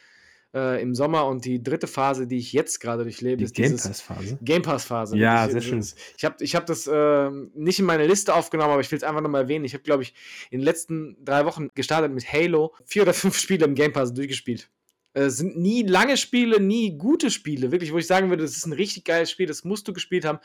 äh, im Sommer und die 3. Phase, die ich jetzt grade durchlebe, Die ist Game dieses Pass-Phase? Game Pass-Phase. Ja, Ich sehr es schön. es ich habe ich habe das, ähm, nicht in meine Liste aufgenommen, aber ich will's einfach noch mal erwähnen. Ich habe, glaube ich, in den letzten 3 Wochen gestartet mit Halo, 4 oder 5 Spiele im Game Pass durchgespielt. Äh, sind nie lange Spiele, nie gute Spiele, wirklich, wo ich sagen würde, das ist 'n richtig geiles Spiel, das musst du gespielt haben.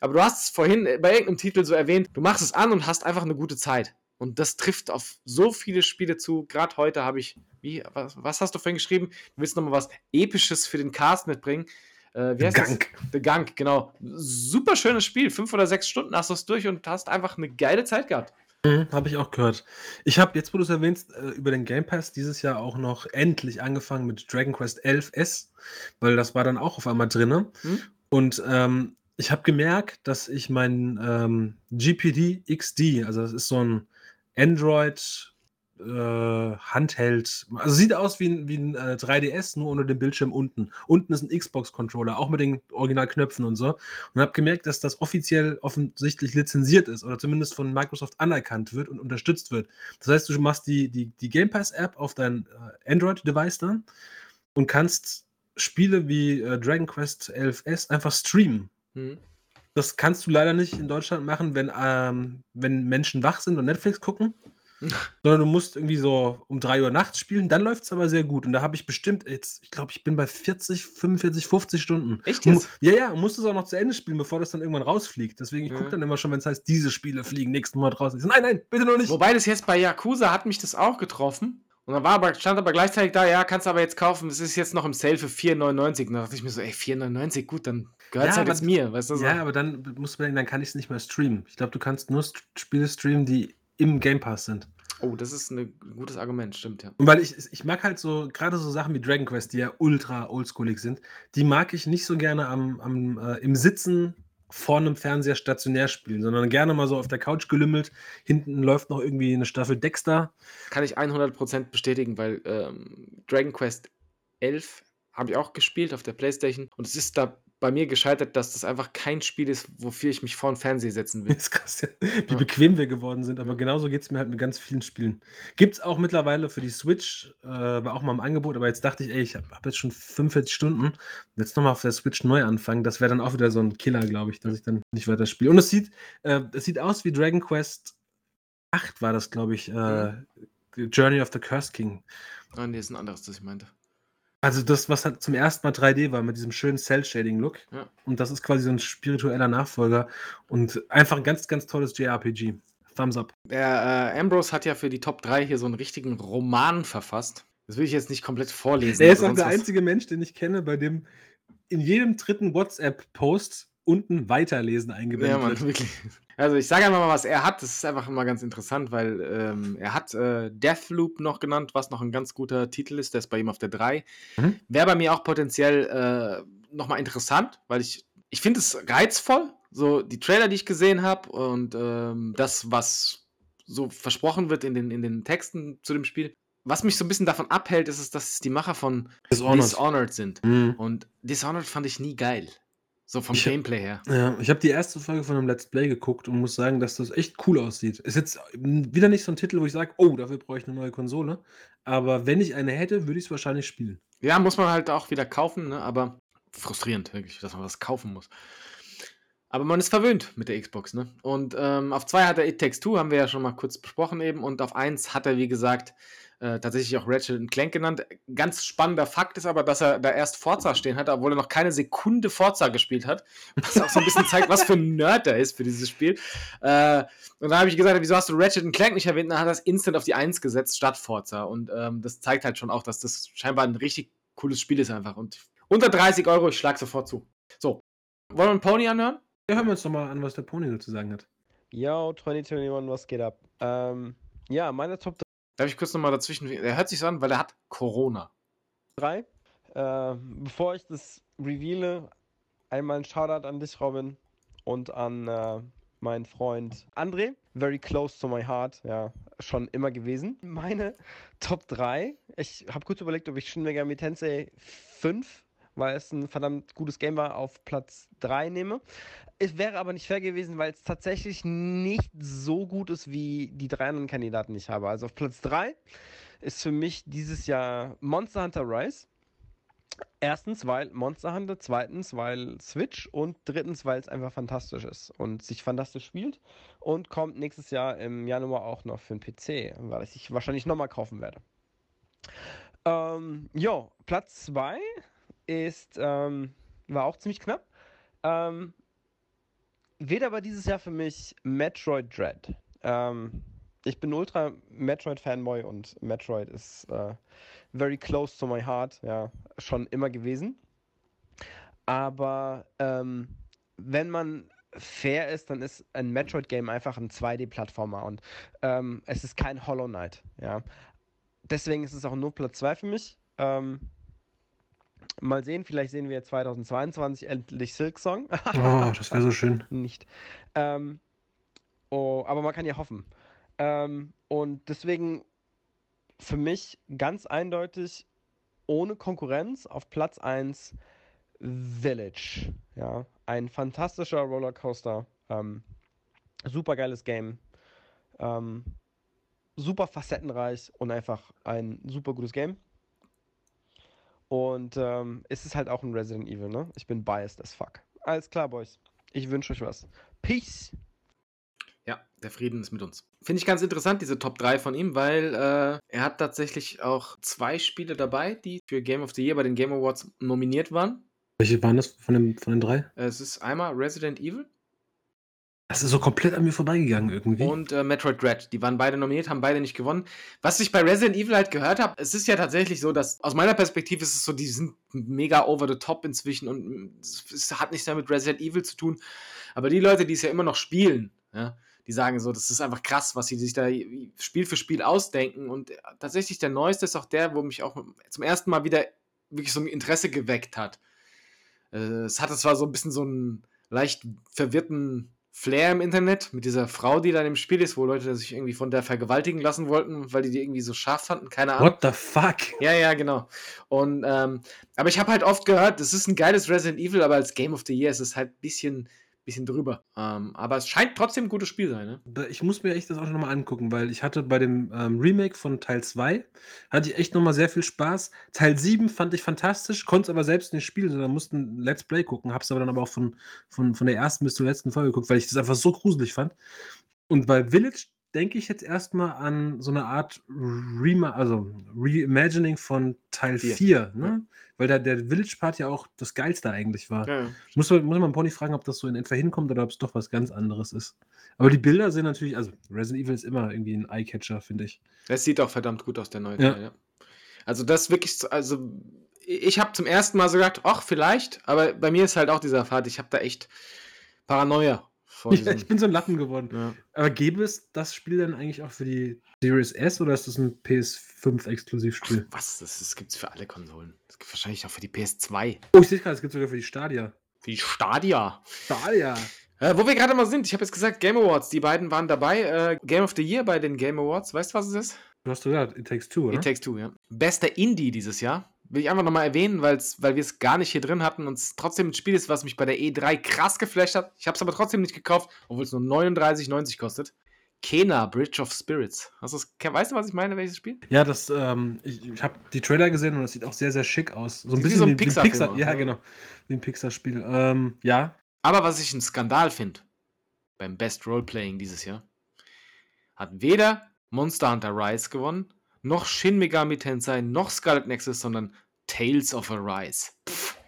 Aber du hast es vorhin, äh, bei irgend 'nem Titel so erwähnt, du machst es an und hast einfach 'ne gute Zeit. Und das trifft auf so viele Spiele zu. Grad heute habe ich wie was was hast du vorhin geschrieben? Du willst noch mal was Episches für den Cast mitbringen. Äh, wie The heißt das? Gunk. The Gunk, genau. Super schönes Spiel. 5 oder 6 Stunden hast du's durch und hast einfach 'ne geile Zeit gehabt. Mhm, habe ich auch gehört. Ich habe jetzt, wo du's erwähnst, äh, über den Game Pass dieses Jahr auch noch endlich angefangen mit Dragon Quest 11S, weil das war dann auch auf einmal drinne. Mhm. Und, ähm, ich habe gemerkt, dass ich mein, ähm, GPD XD, also das ist so 'n Android äh, Handheld. Also sieht aus wie ein, wie ein äh, 3DS, nur ohne den Bildschirm unten. Unten ist ein Xbox-Controller, auch mit den Originalknöpfen und so. Und habe gemerkt, dass das offiziell offensichtlich lizenziert ist oder zumindest von Microsoft anerkannt wird und unterstützt wird. Das heißt, du machst die, die, die Game Pass-App auf dein äh, Android-Device dann und kannst Spiele wie äh, Dragon Quest 11S einfach streamen. Mhm. Das kannst du leider nicht in Deutschland machen, wenn, ähm, wenn Menschen wach sind und Netflix gucken. Sondern du musst irgendwie so um 3 Uhr nachts spielen, dann läuft es aber sehr gut. Und da habe ich bestimmt jetzt, ich glaube, ich bin bei 40, 45, 50 Stunden. Echt jetzt? Ja, ja, und musst es auch noch zu Ende spielen, bevor das dann irgendwann rausfliegt. Deswegen, ich Ja. gucke dann immer schon, wenn es heißt, diese Spiele fliegen nächsten Monat raus. Nein, nein, bitte noch nicht. Wobei das jetzt bei Yakuza hat mich das auch getroffen. Und dann war aber, stand aber gleichzeitig da, ja, kannst du aber jetzt kaufen, das ist jetzt noch im Sale für 4,99. Und da dachte ich mir so, ey, 4,99, gut, dann gehört es Ja, halt aber- jetzt mir, weißt du so. Ja, aber dann musst du bedenken, dann kann ich es nicht mehr streamen. Ich glaube, du kannst nur St Spiele streamen, die im Game Pass sind. Oh, das ist ein gutes Argument, stimmt, ja. Und weil ich, ich mag halt so, gerade so Sachen wie Dragon Quest, die ja ultra oldschoolig sind, die mag ich nicht so gerne am, am, äh, im Sitzen vor einem Fernseher stationär spielen, sondern gerne mal so auf der Couch gelümmelt. Hinten läuft noch irgendwie eine Staffel Dexter. Kann ich 100% bestätigen, weil ähm, Dragon Quest 11 habe ich auch gespielt auf der Playstation und es ist da bei mir gescheitert, dass das einfach kein Spiel ist, wofür ich mich vor den Fernseher setzen will. Das ist krass, ja, wie Ja. bequem wir geworden sind, aber genauso geht es mir halt mit ganz vielen Spielen. Gibt es auch mittlerweile für die Switch, äh, war auch mal im Angebot, aber jetzt dachte ich, ey, ich habe hab jetzt schon 45 Stunden, jetzt nochmal auf der Switch neu anfangen, das wäre dann auch wieder so ein Killer, glaube ich, dass ich dann nicht weiter spiele. Und es sieht, äh, es sieht aus wie Dragon Quest 8 war das, glaube ich, äh, Journey of the Cursed King. Ah, nee, ist ein anderes, das ich meinte. Also das, was halt zum ersten Mal 3D war, mit diesem schönen Cell-Shading-Look. Ja. Und das ist quasi so ein spiritueller Nachfolger und einfach ein ganz, ganz tolles JRPG. Thumbs up. Der äh, Ambrose hat ja für die Top 3 hier so einen richtigen Roman verfasst. Das will ich jetzt nicht komplett vorlesen. Er ist auch der einzige Mensch, den ich kenne, bei dem in jedem dritten WhatsApp-Post unten Weiterlesen eingeblendet Ja, Mann, wird. wirklich. Also ich sage einfach mal, was er hat. Das ist einfach immer ganz interessant, weil ähm, er hat äh, Deathloop noch genannt, was noch ein ganz guter Titel ist. Der ist bei ihm auf der 3. Mhm. Wäre bei mir auch potenziell äh, nochmal interessant, weil ich, ich finde es reizvoll. So die Trailer, die ich gesehen habe und ähm, das, was so versprochen wird in den, in den Texten zu dem Spiel. Was mich so ein bisschen davon abhält, ist es, dass es die Macher von Dishonored. Dishonored sind. Mhm. Und Dishonored fand ich nie geil. So vom Ich- Gameplay her. Ja, ich habe die erste Folge von einem Let's Play geguckt und muss sagen, dass das echt cool aussieht. Ist jetzt wieder nicht so ein Titel, wo ich sage, oh, dafür brauche ich eine neue Konsole. Aber wenn ich eine hätte, würde ich es wahrscheinlich spielen. Ja, muss man halt auch wieder kaufen, ne? aber frustrierend, wirklich, dass man was kaufen muss. Aber man ist verwöhnt mit der Xbox, ne? Und ähm, auf zwei hat er It Takes Two, haben wir ja schon mal kurz besprochen eben. Und auf eins hat er, wie gesagt, äh, tatsächlich auch Ratchet Clank genannt. Ganz spannender Fakt ist aber, dass er da erst Forza stehen hatte, obwohl er noch keine Sekunde Forza gespielt hat. Was auch so ein bisschen zeigt, was für ein Nerd er ist für dieses Spiel. Äh, und da habe ich gesagt, wieso hast du Ratchet Clank nicht erwähnt? Und dann hat er das instant auf die Eins gesetzt statt Forza. Und ähm, das zeigt halt schon auch, dass das scheinbar ein richtig cooles Spiel ist einfach. Und unter 30 Euro, ich schlag sofort zu. So. Wollen wir einen Pony anhören? Ja, hören wir uns doch mal an, was der Pony zu sagen hat. Yo, 2021, was geht ab? Ähm, ja, meine Top Darf ich kurz nochmal dazwischen? Er hört sich an, weil er hat Corona. 3. Äh, bevor ich das reveale, einmal ein Shoutout an dich, Robin, und an äh, meinen Freund André. Very close to my heart, ja, schon immer gewesen. Meine Top 3, ich habe kurz überlegt, ob ich Shin Megami Tensei 5, weil es ein verdammt gutes Game war, auf Platz 3 nehme. Es wäre aber nicht fair gewesen, weil es tatsächlich nicht so gut ist wie die drei anderen Kandidaten, die ich habe. Also auf Platz 3 ist für mich dieses Jahr Monster Hunter Rise. Erstens, weil Monster Hunter, zweitens, weil Switch und drittens, weil es einfach fantastisch ist und sich fantastisch spielt und kommt nächstes Jahr im Januar auch noch für den PC, weil ich sich wahrscheinlich nochmal kaufen werde. Ähm, jo, Platz 2 ist, ähm, war auch ziemlich knapp. Ähm, wird aber dieses Jahr für mich Metroid Dread. Ähm, ich bin ultra Metroid-Fanboy und Metroid ist äh, very close to my heart, ja, schon immer gewesen. Aber ähm, wenn man fair ist, dann ist ein Metroid-Game einfach ein 2D-Plattformer und ähm, es ist kein Hollow Knight, ja. Deswegen ist es auch nur Platz 2 für mich. Ähm, mal sehen, vielleicht sehen wir 2022 endlich Silk Song. Oh, das wäre so schön. nicht. Ähm, oh, aber man kann ja hoffen. Ähm, und deswegen für mich ganz eindeutig ohne Konkurrenz auf Platz 1 Village. Ja, ein fantastischer Rollercoaster. Ähm, super geiles Game. Ähm, super facettenreich und einfach ein super gutes Game. Und ähm, es ist halt auch ein Resident Evil, ne? Ich bin biased as fuck. Alles klar, Boys. Ich wünsche euch was. Peace. Ja, der Frieden ist mit uns. Finde ich ganz interessant, diese Top 3 von ihm, weil äh, er hat tatsächlich auch zwei Spiele dabei, die für Game of the Year bei den Game Awards nominiert waren. Welche waren das von, dem, von den drei? Es ist einmal Resident Evil Das ist so komplett an mir vorbeigegangen irgendwie. und äh, Metroid Dread. Die waren beide nominiert, haben beide nicht gewonnen. Was ich bei Resident Evil halt gehört habe, es ist ja tatsächlich so, dass aus meiner Perspektive ist es so, die sind mega over the top inzwischen und es, es hat nichts mehr mit Resident Evil zu tun. Aber die Leute, die es ja immer noch spielen, ja, die sagen so, das ist einfach krass, was sie sich da Spiel für Spiel ausdenken. Und tatsächlich der neueste ist auch der, wo mich auch zum ersten Mal wieder wirklich so ein Interesse geweckt hat. Äh, Es hatte zwar so ein bisschen so einen leicht verwirrten Flair im Internet mit dieser Frau, die da im Spiel ist, wo Leute sich irgendwie von der vergewaltigen lassen wollten, weil die die irgendwie so scharf fanden, keine Ahnung. What the fuck? Ja, ja, genau. Und, ähm, aber ich habe halt oft gehört, das ist ein geiles Resident Evil, aber als Game of the Year ist es halt ein bisschen, bisschen drüber. Ähm, aber es scheint trotzdem ein gutes Spiel sein, ne? Ich muss mir echt das auch noch mal angucken, weil ich hatte bei dem ähm, Remake von Teil 2, hatte ich echt noch mal sehr viel Spaß. Teil 7 fand ich fantastisch, konnte es aber selbst nicht spielen, sondern musste ein Let's Play gucken. Hab's aber dann aber auch von, von, von der ersten bis zur letzten Folge geguckt, weil ich das einfach so gruselig fand. Und bei Village denke ich jetzt erstmal an so eine Art Rema also Reimagining von Teil Vier. 4, ne? Weil da der Village-Part ja auch das Geilste eigentlich war. Ja, ja. Muss man, muss man Pony fragen, ob das so in etwa hinkommt oder ob es doch was ganz anderes ist. Aber die Bilder sind natürlich, also Resident Evil ist immer irgendwie ein Eye-Catcher, finde ich. Das sieht auch verdammt gut aus, der neue. Teil, ja. Also das wirklich, so- also ich habe zum ersten Mal so gedacht, ach, vielleicht, aber bei mir ist halt auch dieser Pfad, ich habe da echt Paranoia Ja, ich bin so ein Lappen geworden. ja. Aber gäbe es das Spiel dann eigentlich auch für die Series S oder ist das ein PS5-Exklusivspiel? Was? Das, das gibt's für alle Konsolen. Das gibt wahrscheinlich auch für die PS2. Oh, ich sehe gerade, es gibt sogar für die Stadia. Für die Stadia. Stadia! Äh, wo wir gerade mal sind, ich habe jetzt gesagt, Game Awards, die beiden waren dabei. Äh, Game of the Year bei den Game Awards, weißt du, was es ist? Du hast gesagt, It Takes Two, oder? It Takes Two, ja. Bester Indie dieses Jahr. Will ich einfach nochmal erwähnen, weil's, weil wir es gar nicht hier drin hatten und es trotzdem ein Spiel ist, was mich bei der E3 krass geflasht hat. Ich habe es aber trotzdem nicht gekauft, obwohl es nur 39,90 kostet. Kena, Bridge of Spirits. Hast weißt du, was ich meine, welches Spiel? Ja, das, ähm, ich, ich habe die Trailer gesehen und das sieht auch sehr, sehr schick aus. So ein Sieht wie bisschen so ein wie, wie ein Pixar-Film Pixar. aus, Ja, genau. Wie ein Pixar-Spiel. Ähm, ja. Aber was ich einen Skandal finde, beim Best Roleplaying dieses Jahr, hat weder Monster Hunter Rise gewonnen, noch Shin Megami Tensei, noch Scarlet Nexus, sondern Tales of Arise. Pff.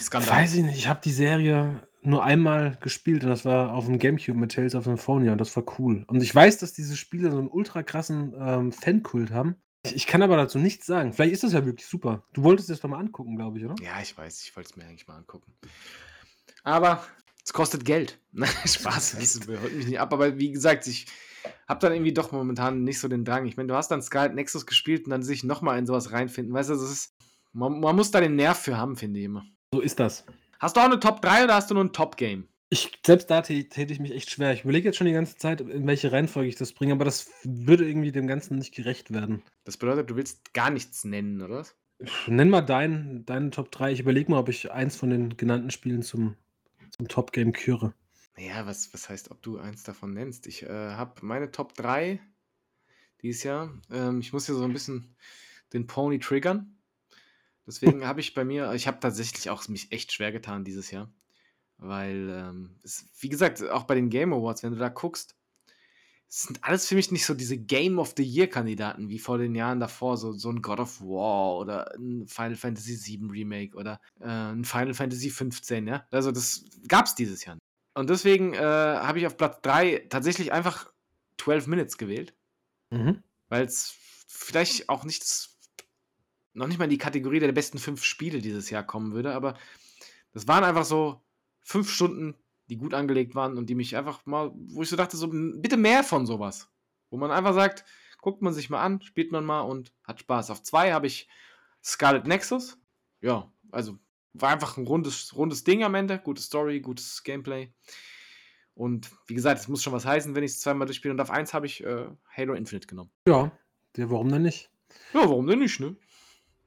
Skandal. Weiß ich nicht, ich habe die Serie nur einmal gespielt und das war auf dem Gamecube mit Tales of Symphonia und das war cool. Und ich weiß, dass diese Spiele so einen ultra krassen ähm, Fankult haben. Ich, ich kann aber dazu nichts sagen. Vielleicht ist das ja wirklich super. Du wolltest es doch mal angucken, glaube ich, oder? Ja, ich weiß, ich wollte es mir eigentlich mal angucken. Aber es kostet Geld. Spaß, das holt mich nicht ab. Aber wie gesagt, ich habe dann irgendwie doch momentan nicht so den Drang. Ich meine, du hast dann Scarlet Nexus gespielt und dann sich nochmal in sowas reinfinden. Weißt du, das ist. Man, man muss da den Nerv für haben, finde ich immer. So ist das. Hast du auch eine Top 3 oder hast du nur ein Top-Game? Ich, selbst da tä- täte ich mich echt schwer. Ich überlege jetzt schon die ganze Zeit, in welche Reihenfolge ich das bringe, aber das würde irgendwie dem Ganzen nicht gerecht werden. Das bedeutet, du willst gar nichts nennen, oder? Nenn mal dein, deine Top 3. Ich überlege mal, ob ich eins von den genannten Spielen zum, zum Top-Game küre. Naja, was, was heißt, ob du eins davon nennst? Ich äh, habe meine Top 3 dieses Jahr. Ähm, ich muss hier so ein bisschen den Pony triggern. Deswegen habe ich bei mir, ich habe tatsächlich auch mich echt schwer getan dieses Jahr. Weil, ähm, es, wie gesagt, auch bei den Game Awards, wenn du da guckst, sind alles für mich nicht so diese Game of the Year-Kandidaten wie vor den Jahren davor, so, so ein God of War oder ein Final Fantasy VII Remake oder äh, ein Final Fantasy 15, ja. Also das gab es dieses Jahr nicht. Und deswegen äh, habe ich auf Platz 3 tatsächlich einfach 12 Minutes gewählt, Mhm. weil es vielleicht auch nicht noch nicht mal in die Kategorie der besten fünf Spiele dieses Jahr kommen würde, aber das waren einfach so fünf Stunden, die gut angelegt waren und die mich einfach mal, wo ich so dachte, so bitte mehr von sowas. Wo man einfach sagt, guckt man sich mal an, spielt man mal und hat Spaß. Auf zwei habe ich Scarlet Nexus. Ja, also war einfach ein rundes, rundes Ding am Ende. Gute Story, gutes Gameplay. Und wie gesagt, es muss schon was heißen, wenn ich es zweimal durchspiele. Und auf eins habe ich äh, Halo Infinite genommen. Ja, Ja, warum denn nicht? Ja, warum denn nicht, ne?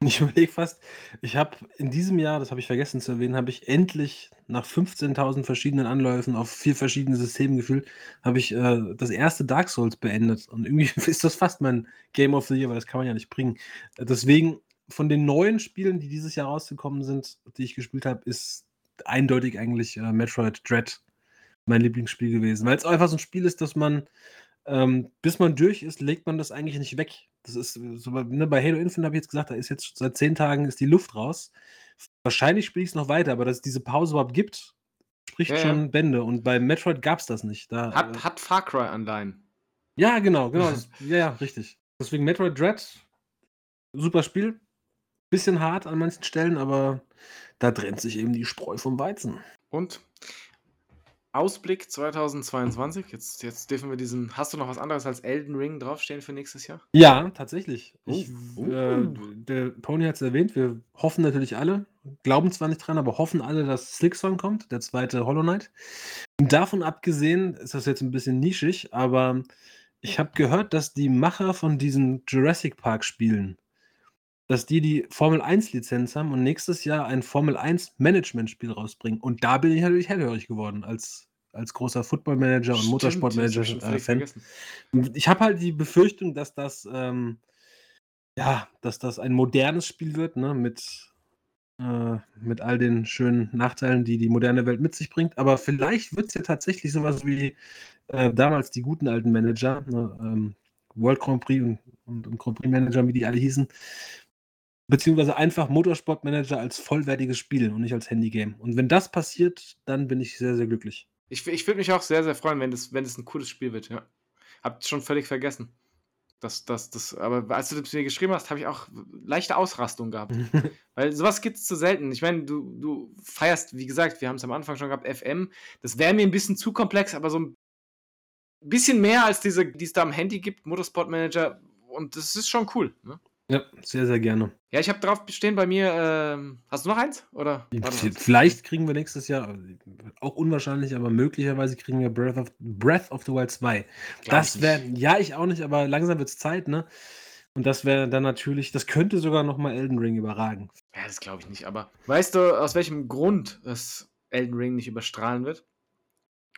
Ich überlege fast, ich habe in diesem Jahr, das habe ich vergessen zu erwähnen, habe ich endlich nach 15.000 verschiedenen Anläufen auf vier verschiedene Systemen gefühlt, habe ich äh, das erste Dark Souls beendet. Und irgendwie ist das fast mein Game of the Year, weil das kann man ja nicht bringen. Deswegen, von den neuen Spielen, die dieses Jahr rausgekommen sind, die ich gespielt habe, ist eindeutig eigentlich äh, Metroid Dread mein Lieblingsspiel gewesen. Weil es einfach so ein Spiel ist, dass man, ähm, bis man durch ist, legt man das eigentlich nicht weg. Das ist äh, so bei, ne, bei Halo Infinite habe ich jetzt gesagt, da ist jetzt seit zehn Tagen ist die Luft raus. Wahrscheinlich spiele ich es noch weiter, aber dass es diese Pause überhaupt gibt, spricht Ja, schon Bände. Und bei Metroid gab es das nicht. Da, äh, Hat, hat Far Cry Anleihen. ja, genau, genau. das, ja, ja, richtig. Deswegen Metroid Dread, super Spiel. Bisschen hart an manchen Stellen, aber da trennt sich eben die Spreu vom Weizen. Und Ausblick 2022. Jetzt, jetzt dürfen wir diesen. Hast du noch was anderes als Elden Ring draufstehen für nächstes Jahr? Ja, tatsächlich. Ich, Oh. äh, der Pony hat es erwähnt, wir hoffen natürlich alle, glauben zwar nicht dran, aber hoffen alle, dass Slickson kommt, der zweite Hollow Knight. Und davon abgesehen ist das jetzt ein bisschen nischig, aber ich habe gehört, dass die Macher von diesen Jurassic Park Spielen, dass die die Formel 1 Lizenz haben und nächstes Jahr ein Formel 1 Management Spiel rausbringen. Und da bin ich natürlich hellhörig geworden als, als großer Football Manager und Stimmt, Motorsport das hab Manager ich schon äh, Ich habe halt die Befürchtung, dass das, ähm, ja, dass das ein modernes Spiel wird, ne, mit, äh, mit all den schönen Nachteilen, die die moderne Welt mit sich bringt. Aber vielleicht wird es ja tatsächlich sowas wie äh, damals die guten alten Manager, ne, ähm, World Grand Prix und, und, und Grand Prix Manager, wie die alle hießen. Beziehungsweise einfach Motorsport Manager als vollwertiges Spiel und nicht als Handygame. Und wenn das passiert, dann bin ich sehr, sehr glücklich. Ich, ich würde mich auch sehr, sehr freuen, wenn das, wenn das ein cooles Spiel wird, ja. Habt schon völlig vergessen. Das, das, das, aber als du das mir geschrieben hast, habe ich auch leichte Ausrastung gehabt. Weil sowas gibt es zu selten. Ich meine, du, du feierst, wie gesagt, wir haben es am Anfang schon gehabt, FM. Das wäre mir ein bisschen zu komplex, aber so ein bisschen mehr als diese, die es da am Handy gibt, Motorsport Manager. Und das ist schon cool. Ne? Ja, sehr, sehr gerne. Ja, ich habe drauf stehen bei mir. Ähm, hast du noch eins? Oder? Vielleicht kriegen wir nächstes Jahr, auch unwahrscheinlich, aber möglicherweise kriegen wir Breath of, Breath of the Wild 2. Glaub das wäre, ja, ich auch nicht, aber langsam wird es Zeit, ne? Und das wäre dann natürlich, das könnte sogar nochmal Elden Ring überragen. Ja, das glaube ich nicht. Aber weißt du, aus welchem Grund das Elden Ring nicht überstrahlen wird?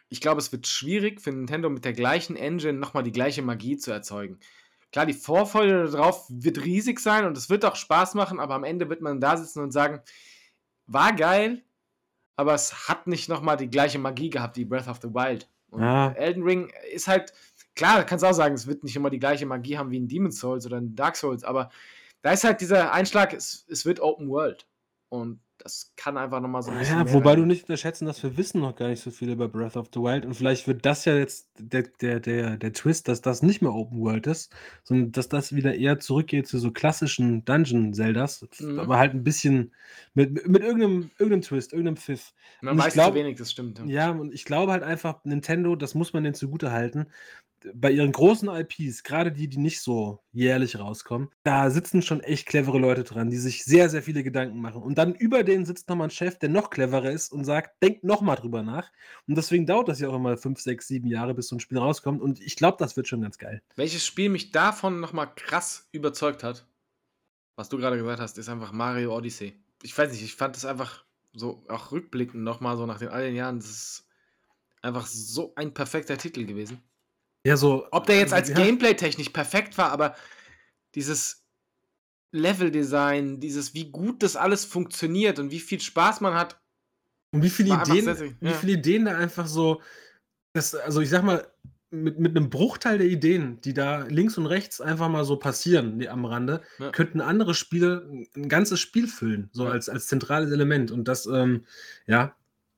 Ich glaube, es wird schwierig für Nintendo mit der gleichen Engine nochmal die gleiche Magie zu erzeugen. Klar, die Vorfreude darauf wird riesig sein und es wird auch Spaß machen, aber am Ende wird man da sitzen und sagen, war geil, aber es hat nicht nochmal die gleiche Magie gehabt wie Breath of the Wild. Und Ja. Elden Ring ist halt, klar, kannst auch sagen, es wird nicht immer die gleiche Magie haben wie in Demon's Souls oder in Dark Souls, aber da ist halt dieser Einschlag, es, es wird Open World. Und das kann einfach nochmal so ein bisschen. Ja, wobei rein. du nicht unterschätzen, dass wir wissen noch gar nicht so viel über Breath of the Wild und vielleicht wird das ja jetzt der, der, der, der Twist, dass das nicht mehr Open World ist, sondern dass das wieder eher zurückgeht zu so klassischen Dungeon-Zeldas, Mhm. aber halt ein bisschen mit, mit irgendeinem, irgendeinem Twist, irgendeinem Pfiff. Man und weiß glaub- zu wenig, das stimmt. Ja. Ja, und ich glaube halt einfach, Nintendo, das muss man denen zugute halten, bei ihren großen IPs, gerade die, die nicht so jährlich rauskommen, da sitzen schon echt clevere Leute dran, die sich sehr, sehr viele Gedanken machen. Und dann über denen sitzt nochmal ein Chef, der noch cleverer ist und sagt, denkt nochmal drüber nach. Und deswegen dauert das ja auch immer fünf, sechs, sieben Jahre, bis so ein Spiel rauskommt. Und ich glaube, das wird schon ganz geil. Welches Spiel mich davon nochmal krass überzeugt hat, was du gerade gesagt hast, ist einfach Mario Odyssey. Ich weiß nicht, ich fand das einfach so, auch rückblickend nochmal so nach den all den Jahren, das ist einfach so ein perfekter Titel gewesen. Ja, so. Ob der jetzt als ja, Gameplay-technisch perfekt war, aber dieses Level-Design, dieses, wie gut das alles funktioniert und wie viel Spaß man hat. Und wie viele Ideen, sehr, sehr- wie ja. viele Ideen da einfach so, das, also ich sag mal, mit, mit einem Bruchteil der Ideen, die da links und rechts einfach mal so passieren die am Rande, Ja. könnten andere Spiele ein- ganzes Spiel füllen, so Ja. als, als zentrales Element. Und das, ähm, ja,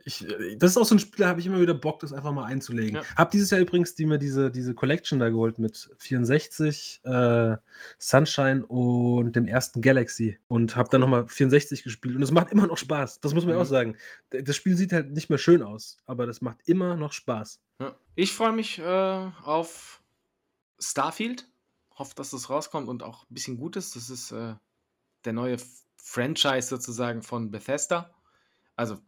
ich, äh, das ist auch so ein Spiel, da habe ich immer wieder Bock, das einfach mal einzulegen. Ja. Hab dieses Jahr übrigens die, mir diese, diese Collection da geholt mit 64, äh, Sunshine und dem ersten Galaxy und habe dann nochmal 64 gespielt und es macht immer noch Spaß. Das muss man Mhm. auch sagen. Das Spiel sieht halt nicht mehr schön aus, aber das macht immer noch Spaß. Ja. Ich freue mich äh, auf Starfield. Hoffe, dass das rauskommt und auch ein bisschen gut ist. Das ist äh, der neue Franchise sozusagen von Bethesda. Also,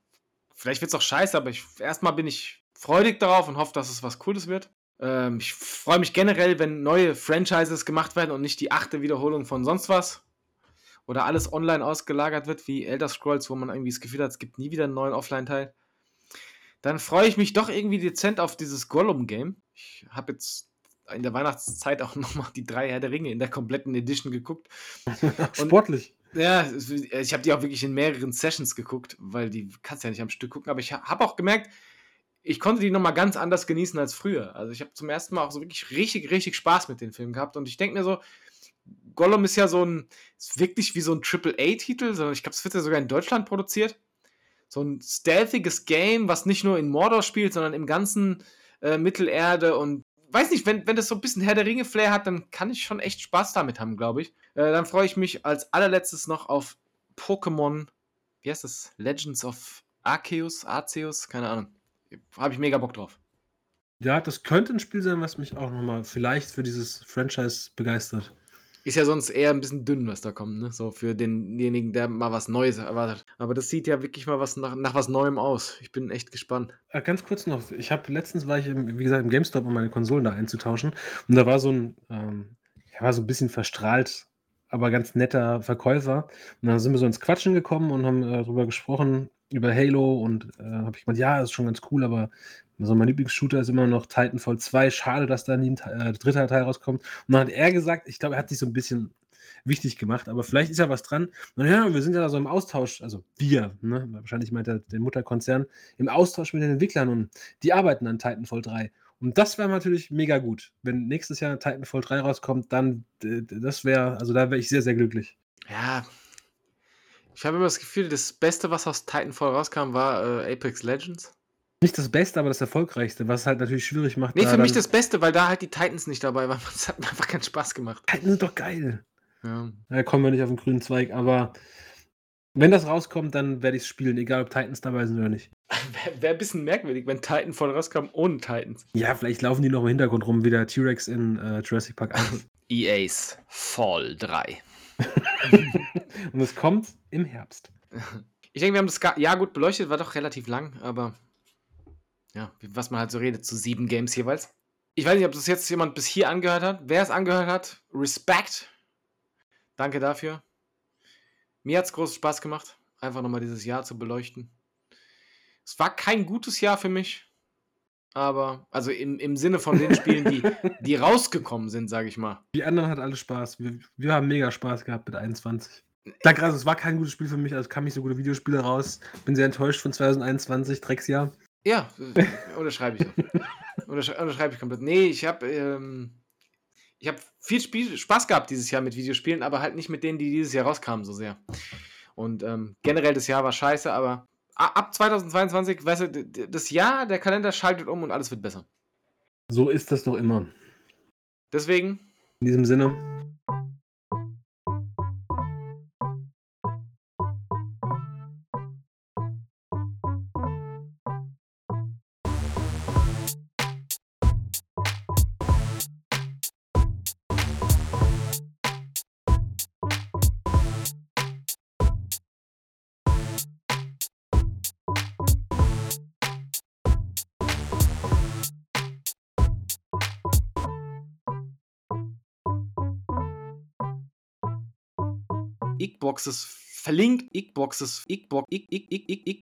vielleicht wird es auch scheiße, aber ich, erstmal bin ich freudig darauf und hoffe, dass es was Cooles wird. Ähm, ich freue mich generell, wenn neue Franchises gemacht werden und nicht die achte Wiederholung von sonst was. Oder alles online ausgelagert wird, wie Elder Scrolls, wo man irgendwie das Gefühl hat, es gibt nie wieder einen neuen Offline-Teil. Dann freue ich mich doch irgendwie dezent auf dieses Gollum-Game. Ich habe jetzt in der Weihnachtszeit auch nochmal die drei Herr der Ringe in der kompletten Edition geguckt. Sportlich. Ja, ich habe die auch wirklich in mehreren Sessions geguckt, weil die kannst ja nicht am Stück gucken. Aber ich habe auch gemerkt, ich konnte die nochmal ganz anders genießen als früher. Also ich habe zum ersten Mal auch so wirklich richtig, richtig Spaß mit den Filmen gehabt. Und ich denke mir so, Gollum ist ja so ein, ist wirklich wie so ein Triple-A-Titel, sondern ich glaube, es wird ja sogar in Deutschland produziert. So ein stealthiges Game, was nicht nur in Mordor spielt, sondern im ganzen äh, Mittelerde und weiß nicht, wenn, wenn das so ein bisschen Herr der Ringe-Flair hat, dann kann ich schon echt Spaß damit haben, glaube ich. Äh, dann freue ich mich als allerletztes noch auf Pokémon, wie heißt das? Legends of Arceus, Arceus, keine Ahnung. Habe ich mega Bock drauf. Ja, das könnte ein Spiel sein, was mich auch nochmal vielleicht für dieses Franchise begeistert. Ist ja sonst eher ein bisschen dünn, was da kommt, ne? So für denjenigen, der mal was Neues erwartet. Aber das sieht ja wirklich mal was nach, nach was Neuem aus. Ich bin echt gespannt. Äh, ganz kurz noch, ich habe letztens war ich im, wie gesagt im GameStop, um meine Konsolen da einzutauschen und da war so ein, ähm, er war so ein bisschen verstrahlt, aber ganz netter Verkäufer und dann sind wir so ins Quatschen gekommen und haben äh, darüber gesprochen über Halo und äh, habe ich gemeint, ja, ist schon ganz cool, aber so mein Lieblingsshooter ist immer noch Titanfall 2. Schade, dass da nie ein äh, dritter Teil rauskommt. Und dann hat er gesagt, ich glaube, er hat sich so ein bisschen wichtig gemacht, aber vielleicht ist ja was dran. Und ja, wir sind ja da so im Austausch, also wir, ne? wahrscheinlich meint er den Mutterkonzern, im Austausch mit den Entwicklern und die arbeiten an Titanfall 3. Und das wäre natürlich mega gut. Wenn nächstes Jahr Titanfall 3 rauskommt, dann, das wäre, also da wäre ich sehr, sehr glücklich. Ja. Ich habe immer das Gefühl, das Beste, was aus Titanfall rauskam, war äh, Apex Legends. Nicht das Beste, aber das Erfolgreichste, was es halt natürlich schwierig macht. Nee, da für mich das Beste, weil da halt die Titans nicht dabei waren. Das hat mir einfach keinen Spaß gemacht. Titan sind doch geil. Ja. Da kommen wir nicht auf den grünen Zweig, aber wenn das rauskommt, dann werde ich es spielen, egal ob Titans dabei sind oder nicht. Wäre wär ein bisschen merkwürdig, wenn Titanfall rauskam ohne Titans. Ja, vielleicht laufen die noch im Hintergrund rum, wie der T-Rex in äh, Jurassic Park 1. EA's Fall 3. Und es kommt im Herbst. Ich denke, wir haben das Jahr gut beleuchtet, war doch relativ lang, aber ja, was man halt so redet, zu sieben Games jeweils. Ich weiß nicht, ob das jetzt jemand bis hier angehört hat. Wer es angehört hat, Respekt. Danke dafür. Mir hat es großen Spaß gemacht, einfach nochmal dieses Jahr zu beleuchten. Es war kein gutes Jahr für mich, aber, also im, im Sinne von den Spielen, die, die rausgekommen sind, sage ich mal. Die anderen hat alle Spaß. Wir, wir haben mega Spaß gehabt mit 21. Danke, also es war kein gutes Spiel für mich, also kamen nicht so gute Videospiele raus. Bin sehr enttäuscht von 2021, Drecksjahr. Ja, unterschreibe ich. so. Unterschreibe ich komplett. Nee, ich habe ähm, ich habe viel Spiel Spaß gehabt dieses Jahr mit Videospielen, aber halt nicht mit denen, die dieses Jahr rauskamen, so sehr. Und ähm, generell das Jahr war scheiße, aber ab 2022, weißt du, das Jahr, der Kalender schaltet um und alles wird besser. So ist das doch immer. Deswegen, In diesem Sinne, Xboxes verlinkt, Xboxes, Xbox, X, X, X, X, X.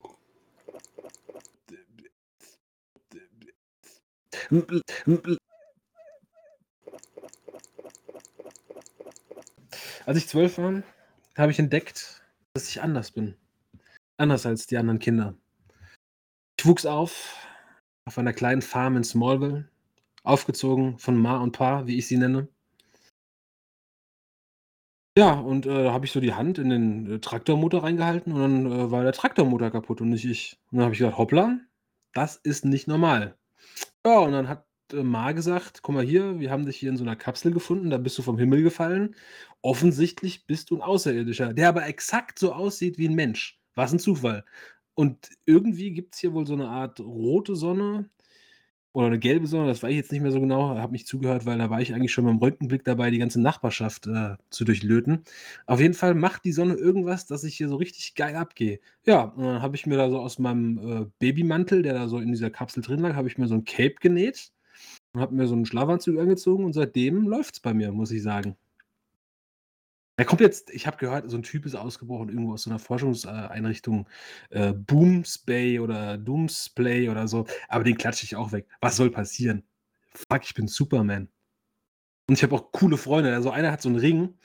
als ich zwölf war, habe ich entdeckt, dass ich anders bin. Anders als die anderen Kinder. Ich wuchs auf auf einer kleinen Farm in Smallville, aufgezogen von Ma und Pa, wie ich sie nenne. Ja, und äh, da habe ich so die Hand in den äh, Traktormotor reingehalten und dann äh, war der Traktormotor kaputt und nicht ich. Und dann habe ich gesagt, hoppla, das ist nicht normal. Ja, und dann hat äh, Ma gesagt, guck mal hier, wir haben dich hier in so einer Kapsel gefunden, da bist du vom Himmel gefallen. Offensichtlich bist du ein Außerirdischer, der aber exakt so aussieht wie ein Mensch. Was ein Zufall. Und irgendwie gibt es hier wohl so eine Art rote Sonne oder eine gelbe Sonne, das weiß ich jetzt nicht mehr so genau, habe nicht zugehört, weil da war ich eigentlich schon beim Röntgenblick dabei, die ganze Nachbarschaft äh, zu durchlöten. Auf jeden Fall macht die Sonne irgendwas, dass ich hier so richtig geil abgehe. Ja, und dann habe ich mir da so aus meinem äh, Babymantel, der da so in dieser Kapsel drin lag, habe ich mir so ein Cape genäht. und habe mir so 'n Schlafanzug angezogen und seitdem läuft's bei mir, muss ich sagen. Er kommt jetzt ich habe gehört, so 'n Typ ist ausgebrochen irgendwo aus so 'ner Forschungs äh, Boomspay oder Doomsplay oder so, aber den klatsche ich auch weg. Was soll passieren? Fuck, ich bin Superman. Und ich habe auch coole Freunde. Also, einer hat so 'n Ring,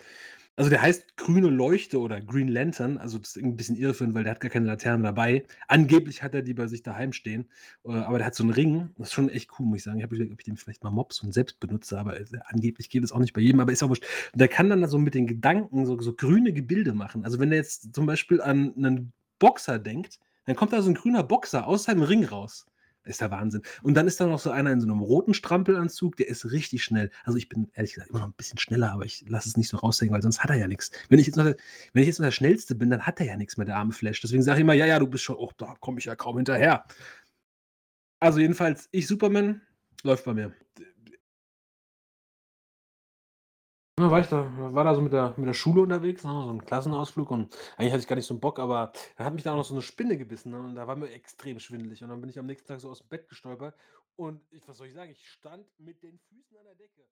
also, der heißt Grüne Leuchte oder Green Lantern, also, das ist irgendwie 'n bisschen irreführend, weil der hat gar keine Laterne dabei. Angeblich hat er die bei sich daheim stehen, äh, aber der hat so 'n Ring. Das ist schon echt cool, muss ich sagen. Ich habe überlegt, ob ich den vielleicht mal mobse und selbst benutze, aber, äh, angeblich geht es auch nicht bei jedem, aber ist auch wurscht. Und der kann dann da so mit den Gedanken so so grüne Gebilde machen. Also, wenn er jetzt zum Beispiel an 'nen Boxer denkt, dann kommt da so 'n grüner Boxer aus seinem Ring raus. Ist der Wahnsinn. Und dann ist da noch so einer in so 'nem roten Strampelanzug, der ist richtig schnell. Also, ich bin ehrlich gesagt immer noch 'n bisschen schneller, aber ich lasse es nicht so raushängen, weil sonst hat er ja nix. Wenn ich jetzt noch wenn ich jetzt noch der Schnellste bin, dann hat er ja nix mehr, der arme Flash. Deswegen sage ich immer: „Ja, ja, du bist schon“ och, da komme ich ja kaum hinterher. Also, jedenfalls, ich Superman, läuft bei mir. Ja, war ich da war da so mit der mit der Schule unterwegs, ne, so 'n Klassenausflug und eigentlich hatte ich gar nicht so 'n Bock, aber dann hat mich da auch noch so 'ne Spinne gebissen, ne, und da war mir extrem schwindelig und dann bin ich am nächsten Tag so aus'm Bett gestolpert und ich was soll ich sagen, ich stand mit den Füßen an der Decke.